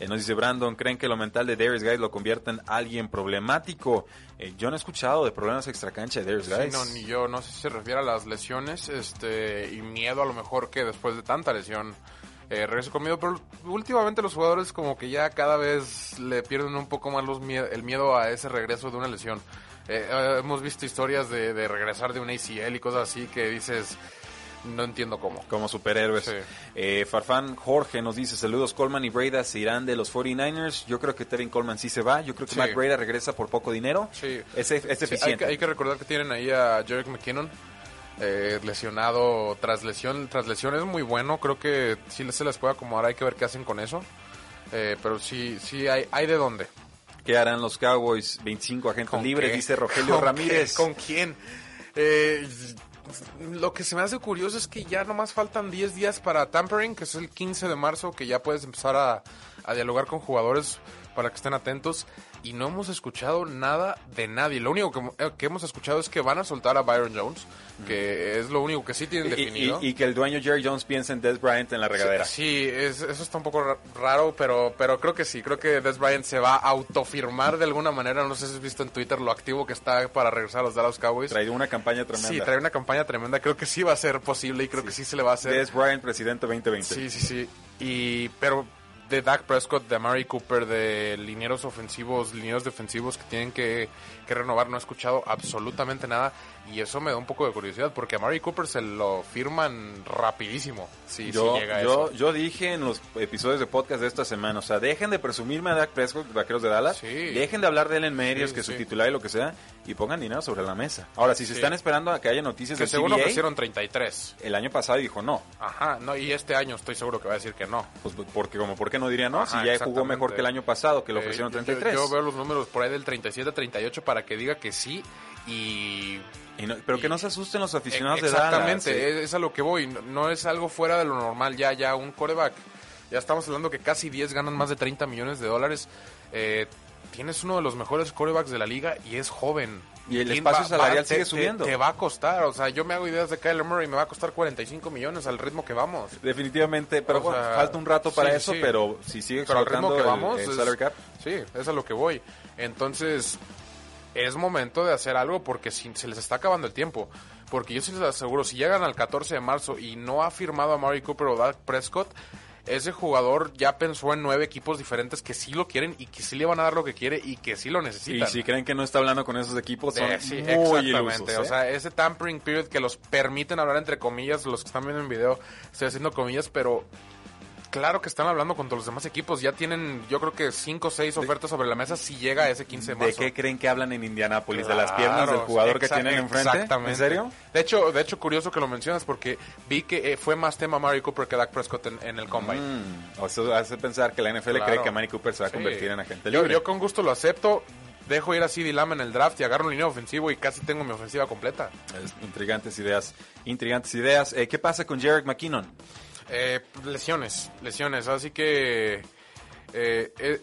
Eh, nos dice Brandon, ¿creen que lo mental de Darius Guys lo convierta en alguien problemático? Eh, yo no he escuchado de problemas extracancha de Darius Sí, Guys. no, ni yo, no sé si se refiere a las lesiones este y miedo a lo mejor que después de tanta lesión eh, regrese conmigo, pero últimamente los jugadores como que ya cada vez le pierden un poco más los mie- el miedo a ese regreso de una lesión. Eh, eh, hemos visto historias de, de regresar de un ACL y cosas así que dices, no entiendo cómo. como superhéroes. Sí. Eh, Farfán Jorge nos dice, saludos, Coleman y Breda se irán de los 49ers. Yo creo que Tevin Coleman sí se va. Yo creo que Sí. Matt Breda regresa por poco dinero. Sí. Es, es Sí, hay, eficiente. que, hay que recordar que tienen ahí a Jerick McKinnon. Eh, lesionado tras lesión tras lesión es muy bueno creo que sí se les puede acomodar hay que ver qué hacen con eso Eh, pero sí sí hay hay de dónde ¿Qué harán los Cowboys? 25 agentes ¿Con libres, qué? dice Rogelio ¿Con Ramírez. qué? ¿Con quién? Eh, lo que se me hace curioso es que ya nomás faltan 10 días para tampering, que es el 15 de marzo, que ya puedes empezar a, a dialogar con jugadores para que estén atentos. Y no hemos escuchado nada de nadie. Lo único que, eh, que hemos escuchado es que van a soltar a Byron Jones, que es lo único que sí tienen Y- definido. Y, y que el dueño Jerry Jones piensa en Des Bryant en la regadera. Sí, es- eso está un poco ra- raro, pero, pero creo que sí. Creo que Des Bryant se va a autofirmar de alguna manera. No sé si has visto en Twitter lo activo que está para regresar a los Dallas Cowboys. Trae una campaña tremenda. Sí, trae una campaña tremenda. Creo que sí va a ser posible y creo que sí se le va a hacer. Des Bryant, presidente 2020. Sí, sí, sí. Y, pero de Dak Prescott, de Amari Cooper, de linieros ofensivos, linieros defensivos que tienen que, que renovar, no he escuchado absolutamente nada. Y eso me da un poco de curiosidad porque a Amari Cooper se lo firman rapidísimo. Sí, yo, sí llega yo, eso. yo dije en los episodios de podcast de esta semana, o sea, dejen de presumirme a Dak Prescott, vaqueros de Dallas, Sí. dejen de hablar de él en medios, Sí, que su sí. titular y lo que sea, y pongan dinero sobre la mesa. Ahora, si se están esperando a que haya noticias Que del según CBA, ofrecieron 33. el año pasado dijo no, Ajá, no, y este año estoy seguro que va a decir que no. pues porque como, ¿por qué no diría no? Ajá, si ya jugó mejor que el año pasado, que le Eh, ofrecieron yo- 33. Yo, veo los números por ahí del 37 38 para que diga que sí y Y no- pero que no se asusten los aficionados de Dallas. Exactamente, es, a lo que voy. No, no es algo fuera de lo normal ya, ya un coreback. Ya estamos hablando que casi 10 ganan más de 30 millones de dólares. Eh, tienes uno de los mejores corebacks de la liga y es joven. Y el ¿Quién espacio va- salarial va- sigue te- subiendo. Te, va a costar, o sea, yo me hago ideas de Kyler Murray y me va a costar 45 millones al ritmo que vamos. Definitivamente, pero O bueno, sea, falta un rato para sí, eso, sí. pero si sigue Pero al ritmo que el- vamos, el es- salary cap, sí, es a lo que voy. Entonces, es momento de hacer algo porque si, se les está acabando el tiempo. Porque yo sí les aseguro, si llegan al 14 de marzo y no ha firmado a Mari Cooper o Dak Prescott, ese jugador ya pensó en nueve equipos diferentes que sí lo quieren y que sí le van a dar lo que quiere y que sí lo y necesitan. si creen que no está hablando con esos equipos, son Eh, sí, muy exactamente. ilusos. O ¿eh? sea, ese tampering period que los permiten hablar entre comillas, los que están viendo en video, estoy haciendo comillas, pero Claro que están hablando con todos los demás equipos. Ya tienen, yo creo que 5 o 6 ofertas sobre la mesa si llega a ese 15 de ¿De marzo. qué creen que hablan en Indianápolis? ¿De las piernas del jugador que tienen enfrente? Exactamente. ¿En serio? De hecho, de hecho, curioso que lo mencionas porque vi que eh, fue más tema Mari Cooper que Dak Prescott en, en el Combine. Mm, eso hace pensar que la NFL Claro. cree que Manny Cooper se va a Sí. convertir en agente Yo, libre. yo con gusto lo acepto. Dejo ir a CD Lamb en el draft y agarro un línea ofensivo y casi tengo mi ofensiva completa. Es- Intrigantes ideas. Intrigantes ideas. Eh, ¿Qué pasa con Jarek McKinnon? Eh, lesiones, lesiones. Así que eh, eh,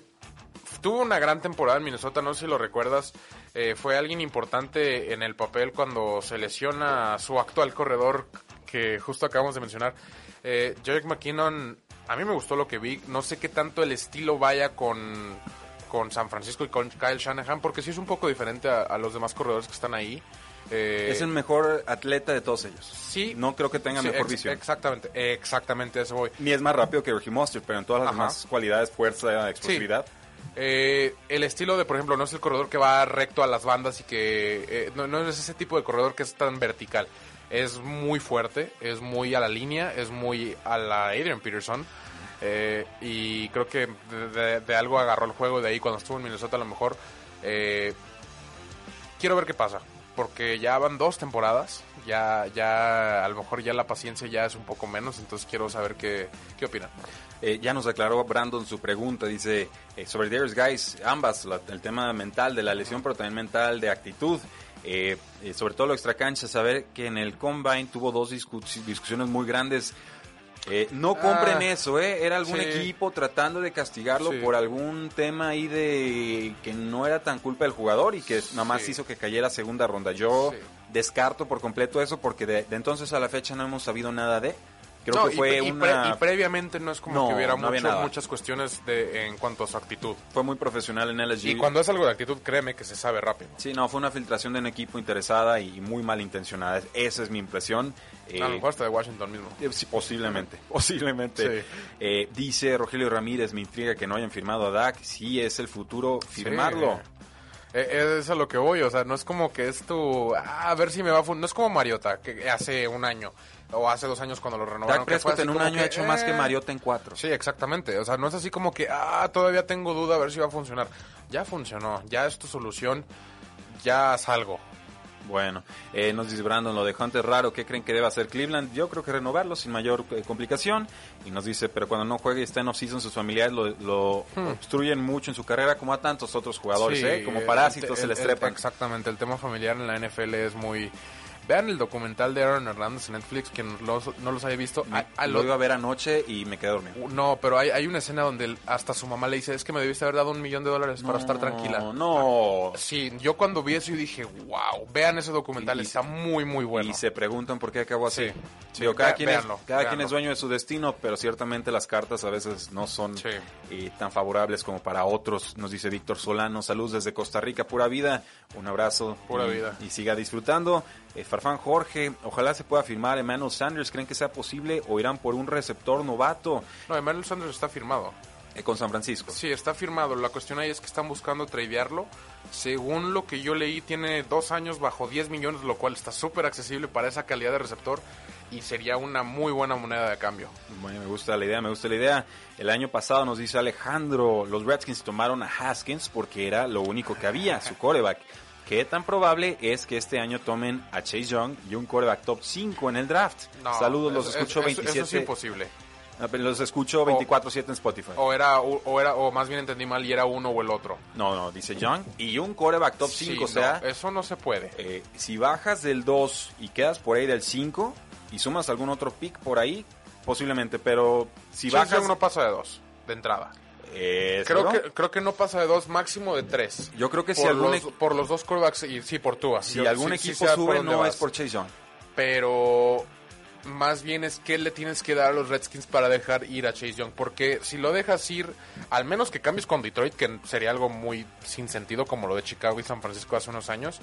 tuvo una gran temporada en Minnesota, no sé si lo recuerdas. Eh, fue alguien importante en el papel cuando se lesiona su actual corredor que justo acabamos de mencionar. Eh, Jarek McKinnon, a mí me gustó lo que vi. No sé qué tanto el estilo vaya con, con San Francisco y con Kyle Shanahan, porque sí es un poco diferente a, a los demás corredores que están ahí. Eh, Es el mejor atleta de todos ellos. Sí. No creo que tenga sí, mejor ex- visión. Exactamente, exactamente, eso voy. Ni es más rápido que Reggie Mostert, pero en todas las Ajá. demás cualidades, fuerza, explosividad. Eh, el estilo de, por ejemplo, no es el corredor que va recto a las bandas y que eh, no, no es ese tipo de corredor que es tan vertical. Es muy fuerte, es muy a la línea, es muy a la Adrian Peterson. Eh, y creo que de, algo agarró el juego de ahí cuando estuvo en Minnesota a lo mejor. Eh, quiero ver qué pasa, porque ya van dos temporadas, ya, ya a lo mejor ya la paciencia ya es un poco menos, entonces quiero saber qué, qué opinan. Eh, ya nos aclaró Brandon su pregunta, dice eh, sobre Darius Guys, ambas, el tema mental de la lesión, pero también mental de actitud. Eh, eh, sobre todo lo extracancha, saber que en el Combine tuvo dos discu- discusiones muy grandes. Eh, no compren Ah, eso, ¿eh? Era algún sí. equipo tratando de castigarlo Sí. por algún tema ahí de que no era tan culpa del jugador y que nada más hizo que cayera segunda ronda. Yo descarto por completo eso porque de, de entonces a la fecha no hemos sabido nada de. Creo No, que fue pre- y, pre- una... y previamente no es como No, que hubiera no mucho- muchas cuestiones de, en cuanto a su actitud. fue muy profesional en LSU. Y cuando es algo de actitud, créeme que se sabe rápido. Sí, no, fue una filtración de un equipo interesada y muy malintencionada. Esa es mi impresión. Eh, a lo mejor hasta de Washington mismo. eh, sí, posiblemente, posiblemente. Sí. Eh, dice Rogelio Ramírez, me intriga que no hayan firmado a Dak. Sí, es el futuro firmarlo. Eh, es a lo que voy, o sea, no es como que es tu... ah, a ver si me va a... No es como Mariota, que hace un año o hace dos años cuando lo renovaron. Dak que Prescott en un año ha hecho más que eh, Mariota en cuatro. Sí, exactamente. O sea, no es así como que, ah, todavía tengo duda a ver si va a funcionar. Ya funcionó, ya es tu solución, ya haz algo. Bueno, eh, nos dice Brandon, lo de Hunter raro, ¿qué creen que debe hacer Cleveland? Yo creo que renovarlo sin mayor eh, complicación. Y nos dice, pero cuando no juegue y está en off-season, sus familiares lo, lo obstruyen mucho en su carrera, como a tantos otros jugadores, Hmm. Sí, ¿eh? Como el- parásitos se les el- trepan. Exactamente, el tema familiar en la NFL es muy... Vean el documental de Aaron Hernández en Netflix, que no los, no los haya visto. Me- A- a lo lo- iba a ver anoche y me quedé dormido. no, pero hay, hay una escena donde hasta su mamá le dice, es que me debiste haber dado un millón de dólares para estar tranquila. No, no. Sí, yo cuando vi eso yo dije, wow, vean ese documental, Y- está muy, muy bueno. Y se preguntan por qué acabó así. Sí, sí, Digo, cada, ve- quien, es, véanlo, quien dueño de su destino, pero ciertamente las cartas a veces no son Sí. eh, tan favorables como para otros, nos dice Víctor Solano. Saludos desde Costa Rica, pura vida. Un abrazo. Pura y, vida. Y siga disfrutando. Eh, Farfán Jorge, ojalá se pueda firmar Emmanuel Sanders. ¿Creen que sea posible o irán por un receptor novato No, Emmanuel Sanders está firmado. eh, con San Francisco? Sí, está firmado. La cuestión ahí es que están buscando tradearlo. Según lo que yo leí, tiene dos años bajo 10 millones, lo cual está súper accesible para esa calidad de receptor y sería una muy buena moneda de cambio. Bueno, me gusta la idea, me gusta la idea. El año pasado nos dice Alejandro, los Redskins tomaron a Haskins porque era lo único que había, su coreback. ¿Qué tan probable es que este año tomen a Chase Young y un coreback top 5 en el draft? No, Saludos, los escucho eso- eso 27. es imposible. Ah, Los escucho 24-7 en Spotify. O era, o era, o más bien entendí mal y era uno o el otro. No, no, dice Young y un coreback top Sí, 5, o no, sea, eso no se puede. eh, si bajas del 2 y quedas por ahí del 5 y sumas algún otro pick por ahí, posiblemente, pero si Chase bajas... Young no pasa de dos, de entrada. Eh, Creo que, creo que no pasa de dos, máximo de tres. Yo creo que si algún los, por los dos quarterbacks y sí, por Tua. Si Yo- algún sí- equipo sube, no vas. es por Chase Young. Pero más bien es que le tienes que dar a los Redskins para dejar ir a Chase Young. Porque si lo dejas ir, al menos que cambies con Detroit, que sería algo muy sin sentido como lo de Chicago y San Francisco hace unos años,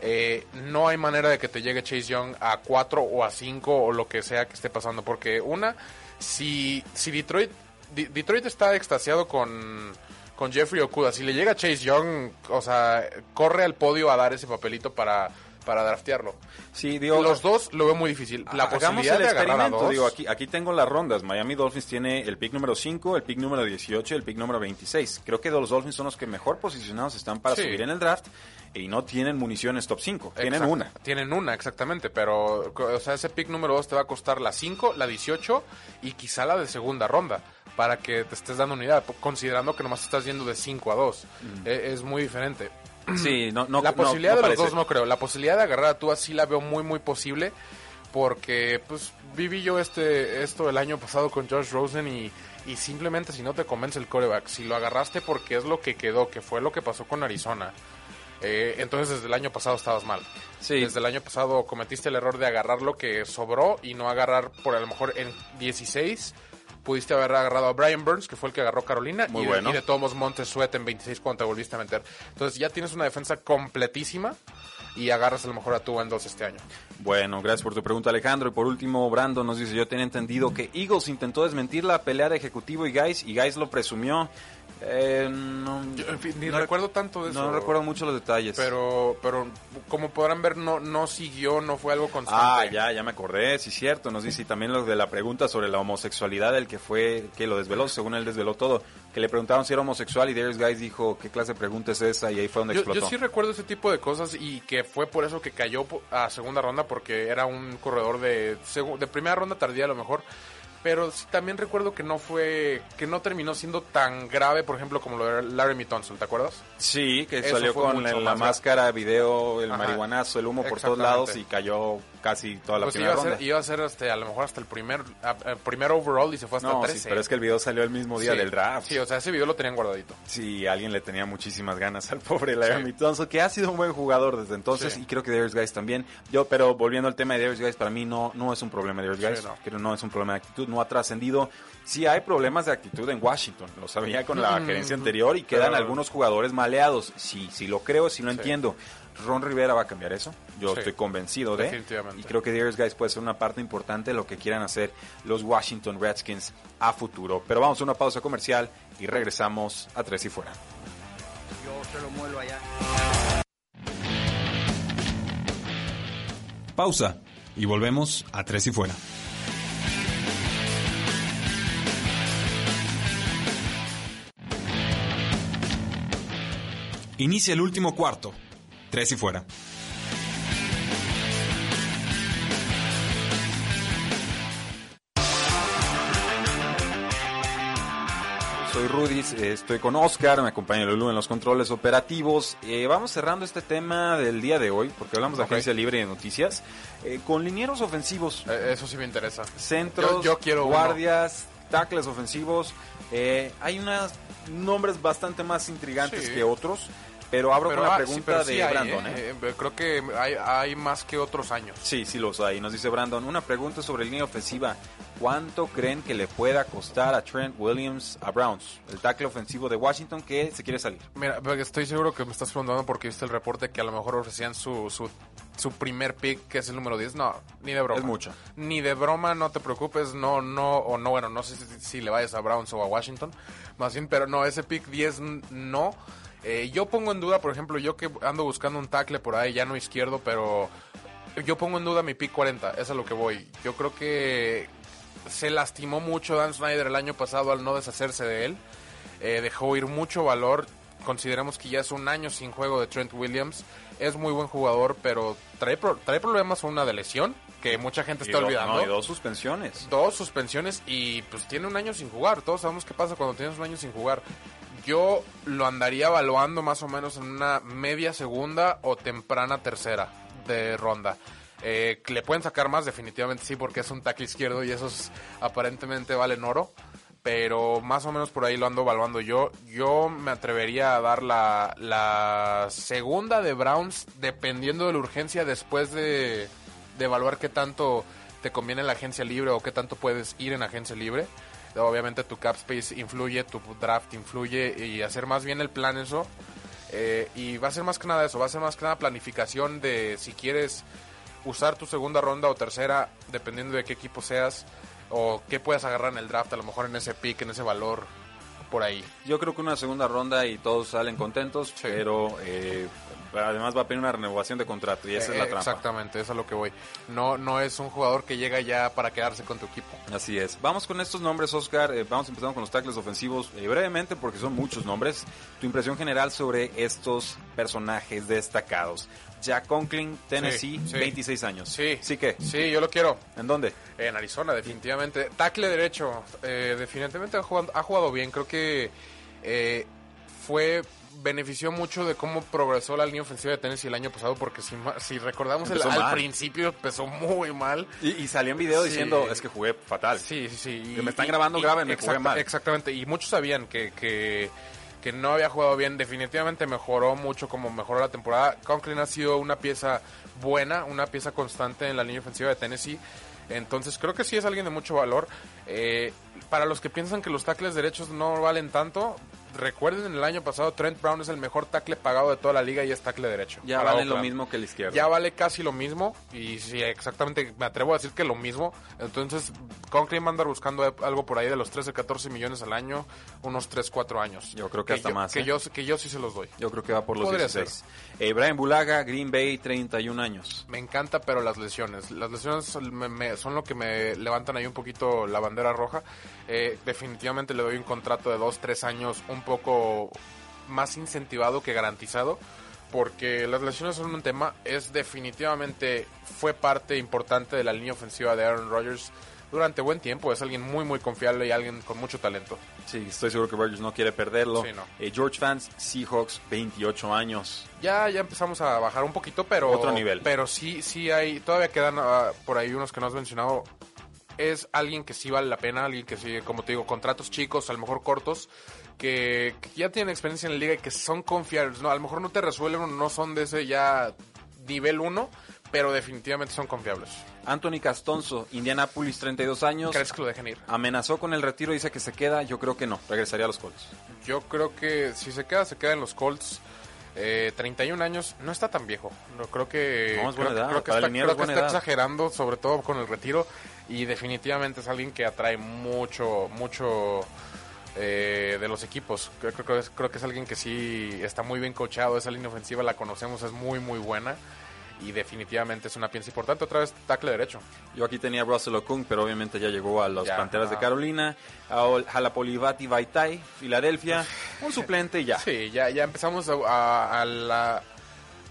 eh, no hay manera de que te llegue Chase Young a 4 o a 5 o lo que sea que esté pasando. Porque una, si, si Detroit, Detroit está extasiado con, con Jeffrey Okuda, si le llega Chase Young, o sea, corre al podio a dar ese papelito para para draftearlo. Sí, digo, Los dos lo veo muy difícil. La posibilidad el de agarrar a dos, Digo, aquí, aquí tengo las rondas. Miami Dolphins tiene el pick número 5, el pick número 18 y el pick número 26. Creo que los Dolphins son los que mejor posicionados están para Sí. subir en el draft y no tienen municiones top 5. Tienen Exacto. una. Tienen una, exactamente, pero o sea, ese pick número 2 te va a costar la 5, la 18 y quizá la de segunda ronda para que te estés dando unidad, considerando que nomás estás yendo de 5 a 2. E- es muy diferente. Sí, no, no la no- posibilidad no de los parece. dos no creo. La posibilidad de agarrar a Tua sí la veo muy, muy posible. Porque, pues, viví yo este esto el año pasado con Josh Rosen y, y simplemente si no te convence el coreback, si lo agarraste porque es lo que quedó, que fue lo que pasó con Arizona, eh, entonces desde el año pasado estabas mal. Sí. Desde el año pasado cometiste el error de agarrar lo que sobró y no agarrar por a lo mejor en 16. Pudiste haber agarrado a Brian Burns, que fue el que agarró Carolina, Muy y, de- bueno. y de todos modos Montes Sweat en 26 cuando te volviste a meter. Entonces ya tienes una defensa completísima y agarras a lo mejor a tu este año. Bueno, gracias por tu pregunta, Alejandro. Y por último, Brandon nos dice, yo tenía entendido que Eagles intentó desmentir la pelea de Ejecutivo y Guys, y Guys lo presumió. Eh, no, Yo, en fin, ni no- recuerdo tanto de eso. No recuerdo mucho los detalles. Pero, pero como podrán ver, no, no siguió, no fue algo constante. Ah, ya, ya me acordé, sí, cierto. Nos dice y también lo de la pregunta sobre la homosexualidad, del que fue, que lo desveló, según él desveló todo. Que le preguntaron si era homosexual y Darius Guys dijo, ¿qué clase de pregunta es esa? Y ahí fue donde Yo, explotó. yo sí recuerdo ese tipo de cosas y que fue por eso que cayó a segunda ronda porque era un corredor de, de primera ronda tardía a lo mejor. Pero sí, también recuerdo que no fue, que no terminó siendo tan grave, por ejemplo, como lo de Laramie Tunsil, ¿te acuerdas? Sí, que Eso salió con la, la máscara, video, el Ajá. marihuanazo, el humo por todos lados y cayó casi toda la Pues primera iba a, ronda. iba a ser este, a lo mejor hasta el primer, el primer overall y se fue hasta no, 13. sí, pero es que el video salió el mismo día Sí. del draft. Sí, o sea, ese video lo tenían guardadito. Sí, alguien le tenía muchísimas ganas al pobre Laramie Tunsil, que ha sido un buen jugador desde entonces Sí. y creo que Darius Guys también. Yo, pero volviendo al tema de Darius Guys, para mí no, no es un problema de Darius Sí, Guys, no. creo no es un problema de actitud, no ha trascendido. Sí hay problemas de actitud en Washington, lo sabía con la Mm, gerencia anterior y quedan pero- algunos jugadores maleados. Sí, sí lo creo, sí lo entiendo. Ron Rivera va a cambiar eso, yo Sí. estoy convencido de. Definitivamente. Y creo que Darius Guys puede ser una parte importante de lo que quieran hacer los Washington Redskins a futuro. Pero vamos a una pausa comercial y regresamos a Tres y Fuera. Yo se lo muelo allá. Pausa y volvemos a Tres y Fuera. Inicia el último cuarto. Tres y Fuera. Soy Rudy, estoy con Oscar, me acompaña Lulu en los controles operativos. Eh, vamos cerrando este tema del día de hoy, porque hablamos de agencia libre de noticias, eh, con linieros ofensivos, Eh, Eso sí me interesa. centros, Yo- yo quiero uno. guardias, tackles ofensivos. Eh, hay unos nombres bastante más intrigantes Sí. que otros, pero abro con la ah, sí, pregunta de hay, Brandon. ¿eh? ¿eh? Eh, Creo que hay, hay más que otros años. Sí, sí los hay. Nos dice Brandon, una pregunta sobre línea ofensiva. ¿Cuánto creen que le pueda costar a Trent Williams a Browns, el tackle ofensivo de Washington que se quiere salir? Mira, estoy seguro que me estás preguntando porque viste el reporte que a lo mejor ofrecían su, su, su primer pick, que es el número 10. No, ni de broma. Es mucho. Ni de broma, no te preocupes. No, no, o no, bueno, no sé si, si le vayas a Browns o a Washington. Más bien, pero no, ese pick 10 n- no. Eh, yo pongo en duda, por ejemplo, yo que ando buscando un tackle por ahí, ya no izquierdo, pero yo pongo en duda mi pick 40. Es a lo que voy. Yo creo que se lastimó mucho Dan Snyder el año pasado al no deshacerse de él. Eh, dejó ir mucho valor. Consideremos que ya es un año sin juego de Trent Williams. Es muy buen jugador, pero trae, pro- trae problemas con una de lesión que mucha gente está olvidando. no, y dos suspensiones. Dos suspensiones y pues tiene un año sin jugar. Todos sabemos qué pasa cuando tienes un año sin jugar. Yo lo andaría evaluando más o menos en una media segunda o temprana tercera de ronda. Eh, ¿Le pueden sacar más? Definitivamente sí, porque es un tackle izquierdo y esos aparentemente valen oro. Pero más o menos por ahí lo ando evaluando yo. Yo me atrevería a dar la, segunda de Browns dependiendo de la urgencia después de, de evaluar qué tanto te conviene la agencia libre o qué tanto puedes ir en agencia libre. Obviamente tu cap space influye, tu draft influye y hacer más bien el plan eso. Eh, y va a ser más que nada eso, va a ser más que nada planificación de si quieres usar tu segunda ronda o tercera, dependiendo de qué equipo seas, o qué puedas agarrar en el draft, a lo mejor en ese pick, en ese valor, por ahí. Yo creo que una segunda ronda y todos salen contentos, pero eh, Pero además va a pedir una renovación de contrato y esa es la Eh, trampa. Exactamente, eso es a lo que voy. No, no es un jugador que llega ya para quedarse con tu equipo. Así es. Vamos con estos nombres, Oscar. Eh, vamos empezando con los tackles ofensivos eh, brevemente porque son muchos nombres. Tu impresión general sobre estos personajes destacados. Jack Conklin, Tennessee, Sí, sí. 26 años. Sí. ¿Sí que? Sí, yo lo quiero. ¿En dónde? En Arizona, definitivamente. Tackle derecho, eh, definitivamente ha jugado, ha jugado bien. Creo que eh, fue benefició mucho de cómo progresó la línea ofensiva de Tennessee el año pasado, porque si, si recordamos el, al principio empezó muy mal. Y, y salió en video Sí. diciendo, es que jugué fatal. Sí, sí, sí. Que me están grabando, grábenme, jugué mal. Exactamente, y muchos sabían que, que, que no había jugado bien. Definitivamente mejoró mucho como mejoró la temporada. Conklin ha sido una pieza buena, una pieza constante en la línea ofensiva de Tennessee. Entonces creo que sí es alguien de mucho valor. Eh, para los que piensan que los tackles derechos no valen tanto, recuerden el año pasado Trent Brown es el mejor tackle pagado de toda la liga y es tackle derecho. Ya valen lo mismo que el izquierdo. Ya vale casi lo mismo y sí, exactamente, me atrevo a decir que lo mismo. Entonces, Conklin va a andar buscando algo por ahí de los 13, 14 millones al año, unos 3, 4 años. Yo creo que hasta yo, más, Que, ¿eh? yo, que yo sí se los doy. Yo creo que va por los Podría 16. Eh, Brian Bulaga, Green Bay, 31 años. Me encanta, pero las lesiones. Las lesiones son, me- me- son lo que me levantan ahí un poquito la bandera roja. Eh, definitivamente le doy un contrato de 2, 3 años un poco más incentivado que garantizado. Porque las lesiones son un tema. Es definitivamente fue parte importante de la línea ofensiva de Aaron Rodgers durante buen tiempo. Es alguien muy, muy confiable y alguien con mucho talento. Sí, estoy seguro que Rodgers no quiere perderlo. Sí, no. Eh, George Fans, Seahawks, 28 años. Ya, ya empezamos a bajar un poquito, pero. Otro nivel. Pero sí, sí hay. Todavía quedan ah, por ahí unos que no has mencionado. Es alguien que sí vale la pena, alguien que sí, como te digo, contratos chicos, a lo mejor cortos, que, que ya tienen experiencia en la liga y que son confiables. No, a lo mejor no te resuelven, no son de ese ya nivel 1, pero definitivamente son confiables. Anthony Castonzo, Indianapolis, 32 años. ¿Crees que lo dejen ir? Amenazó con el retiro, dice que se queda. Yo creo que no, regresaría a los Colts. Yo creo que si se queda, se queda en los Colts. Eh, 31 años, no está tan viejo. No, creo que, No, es buena creo, edad, creo que para está, liniero creo es que buena está edad. exagerando, sobre todo con el retiro. Y definitivamente es alguien que atrae mucho, mucho eh, de los equipos. Creo, creo que es, creo que es alguien que sí está muy bien coachado. Esa línea ofensiva la conocemos, es muy, muy buena. Y definitivamente es una pieza importante. Otra vez, tackle derecho. Yo aquí tenía a Russell Okung, pero obviamente ya llegó a Ya, Panteras de. Carolina. A Ol- Halapolivati Vaitai, Filadelfia. Un suplente y ya. Sí, ya, ya empezamos a, a- a la,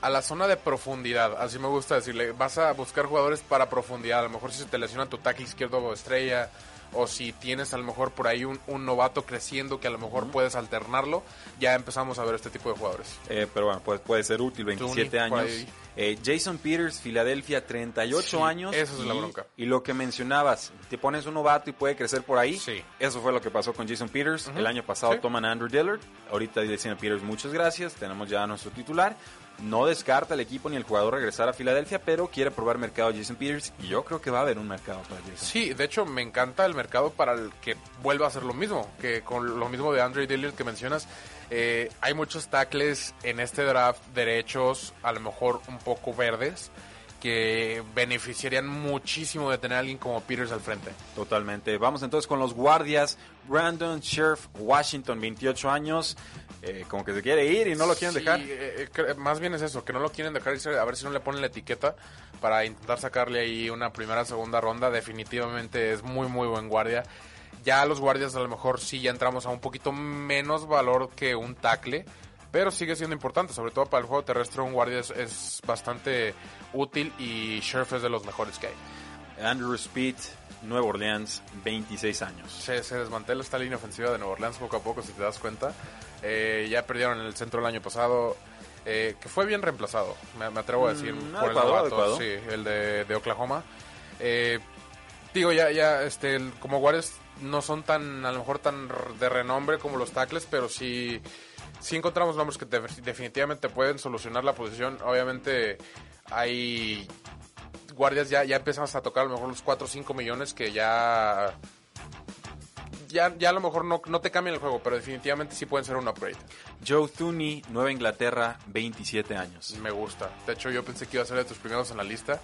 a la zona de profundidad, así me gusta decirle. Vas a buscar jugadores para profundidad. A lo mejor si se te lesiona tu tackle izquierdo o estrella, o si tienes a lo mejor por ahí un, un novato creciendo que a lo mejor puedes alternarlo, ya empezamos a ver este tipo de jugadores. Eh, pero bueno, pues puede ser útil, 27 Tooney, por años. Eh, Jason Peters, Filadelfia, 38 Sí, años. esa es la y- bronca. Y lo que mencionabas, te pones un novato y puede crecer por ahí. Sí. Eso fue lo que pasó con Jason Peters. El año pasado Sí. toman a Andrew Dillard. Ahorita dicen a Peters, muchas gracias. Tenemos ya a nuestro titular. No descarta el equipo ni el jugador regresar a Filadelfia, pero quiere probar mercado Jason Peters. Y yo creo que va a haber un mercado para Jason. Sí, de hecho me encanta el mercado para el que vuelva a hacer lo mismo, que con lo mismo de Andre Dillard que mencionas, eh, hay muchos tackles en este draft derechos, a lo mejor un poco verdes, que beneficiarían muchísimo de tener a alguien como Peters al frente. Totalmente. Vamos entonces con los guardias. Brandon Sheriff, Washington, 28 años. Eh, como que se quiere ir y no lo quieren Sí, dejar. eh, eh, más bien es eso, que no lo quieren dejar irse, a ver si no le ponen la etiqueta para intentar sacarle ahí una primera, segunda ronda. Definitivamente es muy, muy buen guardia. Ya los guardias a lo mejor sí ya entramos a un poquito menos valor que un tackle, pero sigue siendo importante, sobre todo para el juego terrestre un guardia es, es bastante útil y Sheriff es de los mejores que hay. Andrew Speed, Nueva Orleans, 26 años. Se, se desmantela esta línea ofensiva de Nueva Orleans poco a poco, si te das cuenta. Eh, ya perdieron en el centro el año pasado, eh, que fue bien reemplazado, me, me atrevo a decir, Mm, por el adecuado, novato, adecuado. sí, el de, de Oklahoma. Eh, digo, ya, ya, este, el- como guardias no son tan, a lo mejor tan de renombre como los tackles, pero sí, sí encontramos nombres que te- definitivamente pueden solucionar la posición. Obviamente hay guardias ya, ya empezamos a tocar a lo mejor los 4 o 5 millones que ya ya, ya a lo mejor no, no te cambian el juego, pero definitivamente sí pueden ser un upgrade. Joe Thuney, Nueva Inglaterra, 27 años. Me gusta. De hecho, yo pensé que iba a ser de tus primeros en la lista.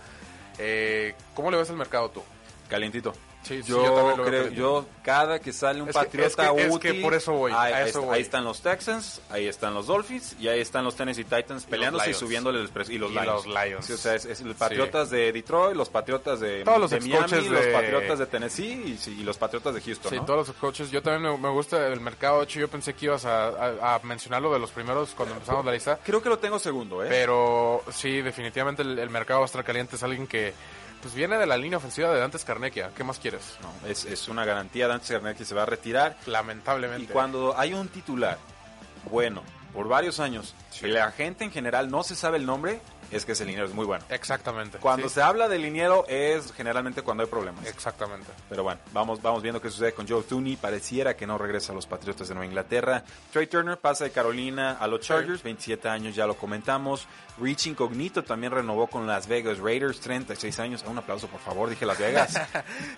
Eh, ¿Cómo le ves el mercado tú? Calientito. Sí, sí, yo, yo lo veo creo, yo cada que sale un Es que- patriota es que- es útil, que por eso voy, ahí, a eso voy. ahí están los Texans, ahí están los Dolphins y ahí están los Tennessee Titans peleándose y, Lions. subiéndole el precio y los Y Lions. los Lions. Sí, o sea, es, es los Patriotas de Detroit, los Patriotas de, Todos los de Miami, excoaches los de- Patriotas de Tennessee y, sí, y los Patriotas de Houston, Sí, ¿no? todos los coaches. Yo también me, me gusta el mercado 8. Yo pensé que ibas a, a, a mencionar lo de los primeros cuando empezamos la lista. Creo que lo tengo segundo, ¿eh? Pero sí, definitivamente el, el mercado va a estar caliente. Es alguien que pues viene de la línea ofensiva de Dantes Carnequia. ¿Qué más quieres? No, es, es una garantía de antes que se va a retirar. Lamentablemente. Y cuando hay un titular bueno por varios años y la gente en general no se sabe el nombre, es que ese liniero es muy bueno. Exactamente. Cuando sí. se habla de liniero es generalmente cuando hay problemas. Exactamente. Pero bueno, vamos, vamos viendo qué sucede con Joe Tooney. Pareciera que no regresa a los Patriotas de Nueva Inglaterra. Trey Turner pasa de Carolina a los Chargers, 27 años, ya lo comentamos. Rich Incognito también renovó con Las Vegas Raiders, 36 años. Un aplauso, por favor, dije Las Vegas.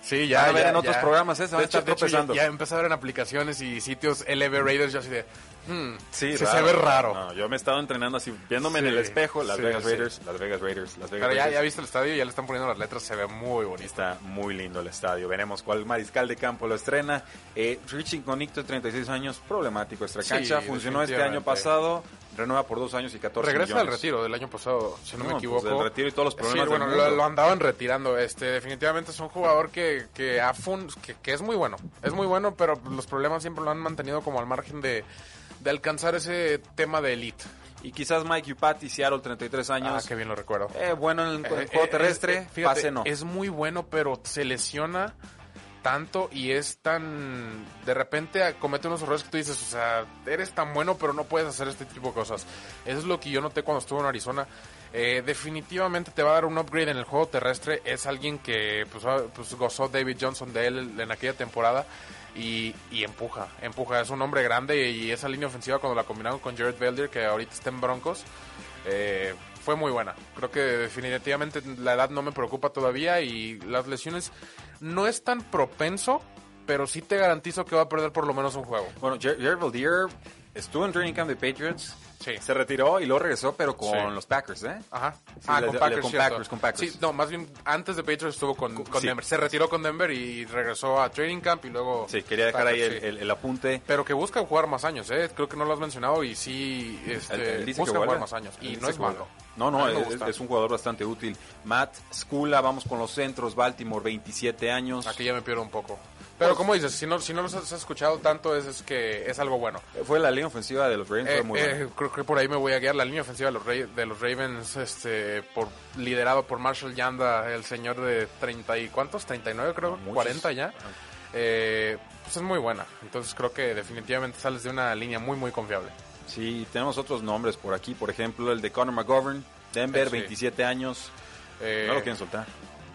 Sí, Van a ver en otros programas, ¿eh? Se van De a estar hecho- de hecho, tropezando. ya, ya en aplicaciones y sitios LB Raiders. Yo así de. Hmm, Sí, se raro. ve raro. No, yo me he estado entrenando así, viéndome en Sí, el espejo, Las sí, Vegas sí. Raiders, Las Vegas Raiders, Las Vegas Pero ya, Raiders. ya viste el estadio, ya le están poniendo las letras. Se ve muy bonito. Está muy lindo el estadio. Veremos cuál mariscal de campo lo estrena. Eh, Rich Incognito, 36 años, problemático extra cancha. Sí, Funcionó este año pasado. Renueva por dos años y 14 Regresa millones. retiro del año pasado, si no, No, me pues, equivoco. del retiro y todos los problemas Sí, bueno, del lo, mundo. lo andaban retirando. Este, definitivamente es un jugador que, que, que, que es muy bueno. Es muy bueno, pero los problemas siempre lo han mantenido como al margen de, de alcanzar ese tema de elite. Y quizás Mike Upati, Seattle, 33 Ah, años. qué bien lo recuerdo. Eh, bueno en el, Eh, juego eh, terrestre, eh, fíjate, pase no. Es muy bueno, pero se lesiona tanto y es tan... De repente comete unos errores que tú dices, o sea, eres tan bueno, pero no puedes hacer este tipo de cosas. Eso es lo que yo noté cuando estuve en Arizona. Eh, definitivamente te va a dar un upgrade en el juego terrestre. Es alguien que pues, ah, pues, gozó David Johnson de él en aquella temporada. Y, empuja, empuja. Es un hombre grande y esa línea ofensiva cuando la combinaron con Jared Belder, que ahorita está en Broncos, eh, fue muy buena. Creo que definitivamente la edad no me preocupa todavía y las lesiones no es tan propenso, pero sí te garantizo que va a perder por lo menos un juego. Bueno, Jared Valdir estuvo en training camp de Patriots. Sí. Se retiró y luego regresó, pero con Sí. los Packers, ¿eh? Ajá. Sí, ah, le- con le- Packers. con. Packers, con Packers. Sí, no, más bien antes de Patriots estuvo con. Denver. Se retiró con Denver y regresó a training camp y luego... Sí, quería dejar ahí el, apunte. Pero que busca jugar más años, ¿eh? Creo que no lo has mencionado y sí este, Él- él dice que busca jugar más años. Él Y no es malo. No, no, es, es un jugador bastante útil. Matt Skula, vamos con los centros. Baltimore, 27 años. Aquí ya me pierdo un poco. Pero como dices, si no, si no los has escuchado tanto es, es que es algo bueno. Fue la línea ofensiva de los Ravens, Eh, fue muy eh, creo que por ahí me voy a guiar la línea ofensiva de los, de los Ravens, este, por liderado por Marshall Yanda, el señor de 30 y cuántos, 39 creo, Muchos. 40 ya. Eh, pues es muy buena. Entonces creo que definitivamente sales de una línea muy muy confiable. Sí, tenemos otros nombres por aquí. Por ejemplo, el de Conor McGovern, Denver, Eh, sí. 27 años. Eh, No lo quieren soltar.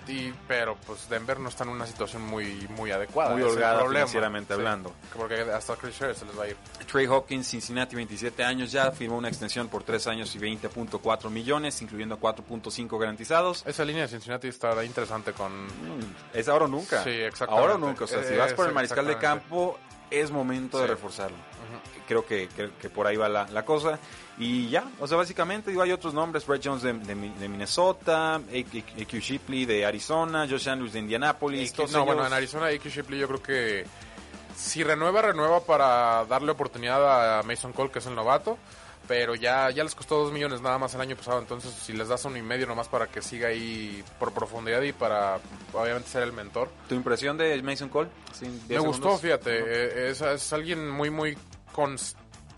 Y- pero pues Denver no está en una situación muy muy adecuada. Muy holgada financieramente hablando. Porque hasta Chris se les va a ir. Trey Hawkins, Cincinnati, 27 años ya. Firmó una extensión por 3 años y 20.4 millones, incluyendo 4.5 garantizados. Esa línea de Cincinnati estará interesante con Mm, Es ahora o nunca. Sí, exactamente. Ahora o nunca. O sea, si vas por el mariscal de campo, es momento de Sí. reforzarlo. Creo que, que, que por ahí va la, la cosa. Y ya, o sea, básicamente digo, hay otros nombres. Brett Jones de, de, Mi- de Minnesota, A.Q. Shipley de Arizona, Josh Andrews de Indianapolis. No, bueno, en Arizona A.Q. Shipley yo creo que si renueva, renueva para darle oportunidad a Mason Cole, que es el novato. Pero ya, ya les costó dos millones nada más el año pasado. Entonces, si les das uno y medio nomás para que siga ahí por profundidad y para, obviamente, ser el mentor. ¿Tu impresión de Mason Cole? Sí, Me 10 gustó, segundos. fíjate. eh, Es, es alguien muy, muy cons-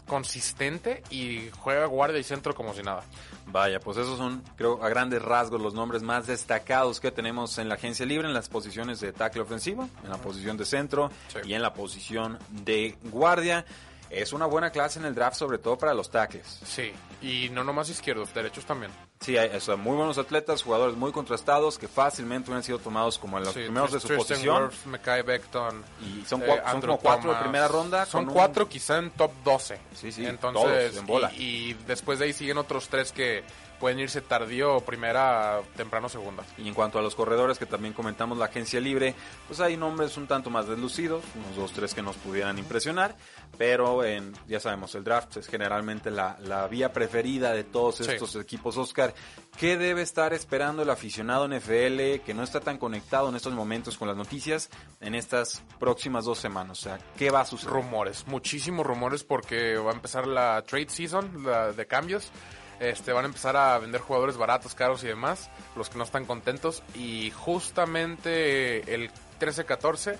consistente y juega guardia y centro como si nada. Vaya, pues esos son, creo, a grandes rasgos los nombres más destacados que tenemos en la agencia libre, en las posiciones de tackle ofensivo, en la posición de centro Sí. y en la posición de guardia. Es una buena clase en el draft, sobre todo para los tackles. Sí, y no nomás izquierdos, derechos también. Sí, hay sea, muy buenos atletas, jugadores muy contrastados que fácilmente hubieran sido tomados como en los Sí, primeros de su Tristan posición. Wirfs, Mekai Becton. Y son, eh, son como cuatro de primera ronda. Son un- cuatro quizá en top 12. Sí, sí, Entonces, todos en bola. Y, y después de ahí siguen otros tres que, pueden irse tardío primera, temprano segunda. Y en cuanto a los corredores que también comentamos la agencia libre, pues hay nombres un tanto más deslucidos, unos dos, tres que nos pudieran impresionar, pero en, ya sabemos, el draft es generalmente la, la vía preferida de todos Sí. estos equipos. Oscar, ¿qué debe estar esperando el aficionado NFL que no está tan conectado en estos momentos con las noticias en estas próximas dos semanas? O sea, ¿qué va a suceder? Rumores, muchísimos rumores porque va a empezar la trade season la de cambios. Este, van a empezar a vender jugadores baratos, caros y demás, los que no están contentos. Y justamente el 13-14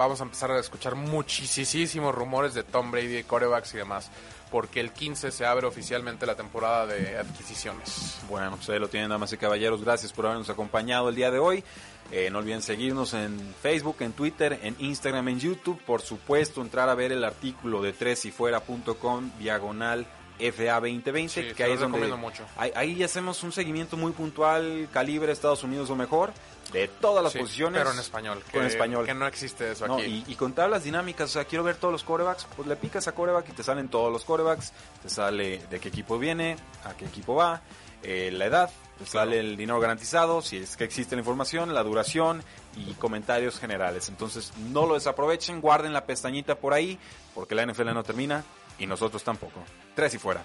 vamos a empezar a escuchar muchísimos rumores de Tom Brady, corebacks y demás. Porque el 15 se abre oficialmente la temporada de adquisiciones. Bueno, pues ahí lo tienen, damas y caballeros. Gracias por habernos acompañado el día de hoy. Eh, no olviden seguirnos en Facebook, en Twitter, en Instagram, en YouTube. Por supuesto, entrar a ver el artículo de tresyfuera.com diagonal FA 2020, Sí, que ahí es donde recomiendo mucho. Ahí, ahí hacemos un seguimiento muy puntual, calibre Estados Unidos o mejor, de todas las Sí, posiciones. Pero en español. Con que- español. Que no existe eso No, aquí. y, y con tablas dinámicas, o sea, quiero ver todos los corebacks, pues le picas a coreback y te salen todos los corebacks, te sale de qué equipo viene, a qué equipo va, eh, la edad, te sale el dinero garantizado, si es que existe la información, la duración y comentarios generales. Entonces, no lo desaprovechen, guarden la pestañita por ahí, porque la NFL no termina y nosotros tampoco. Tres y fuera.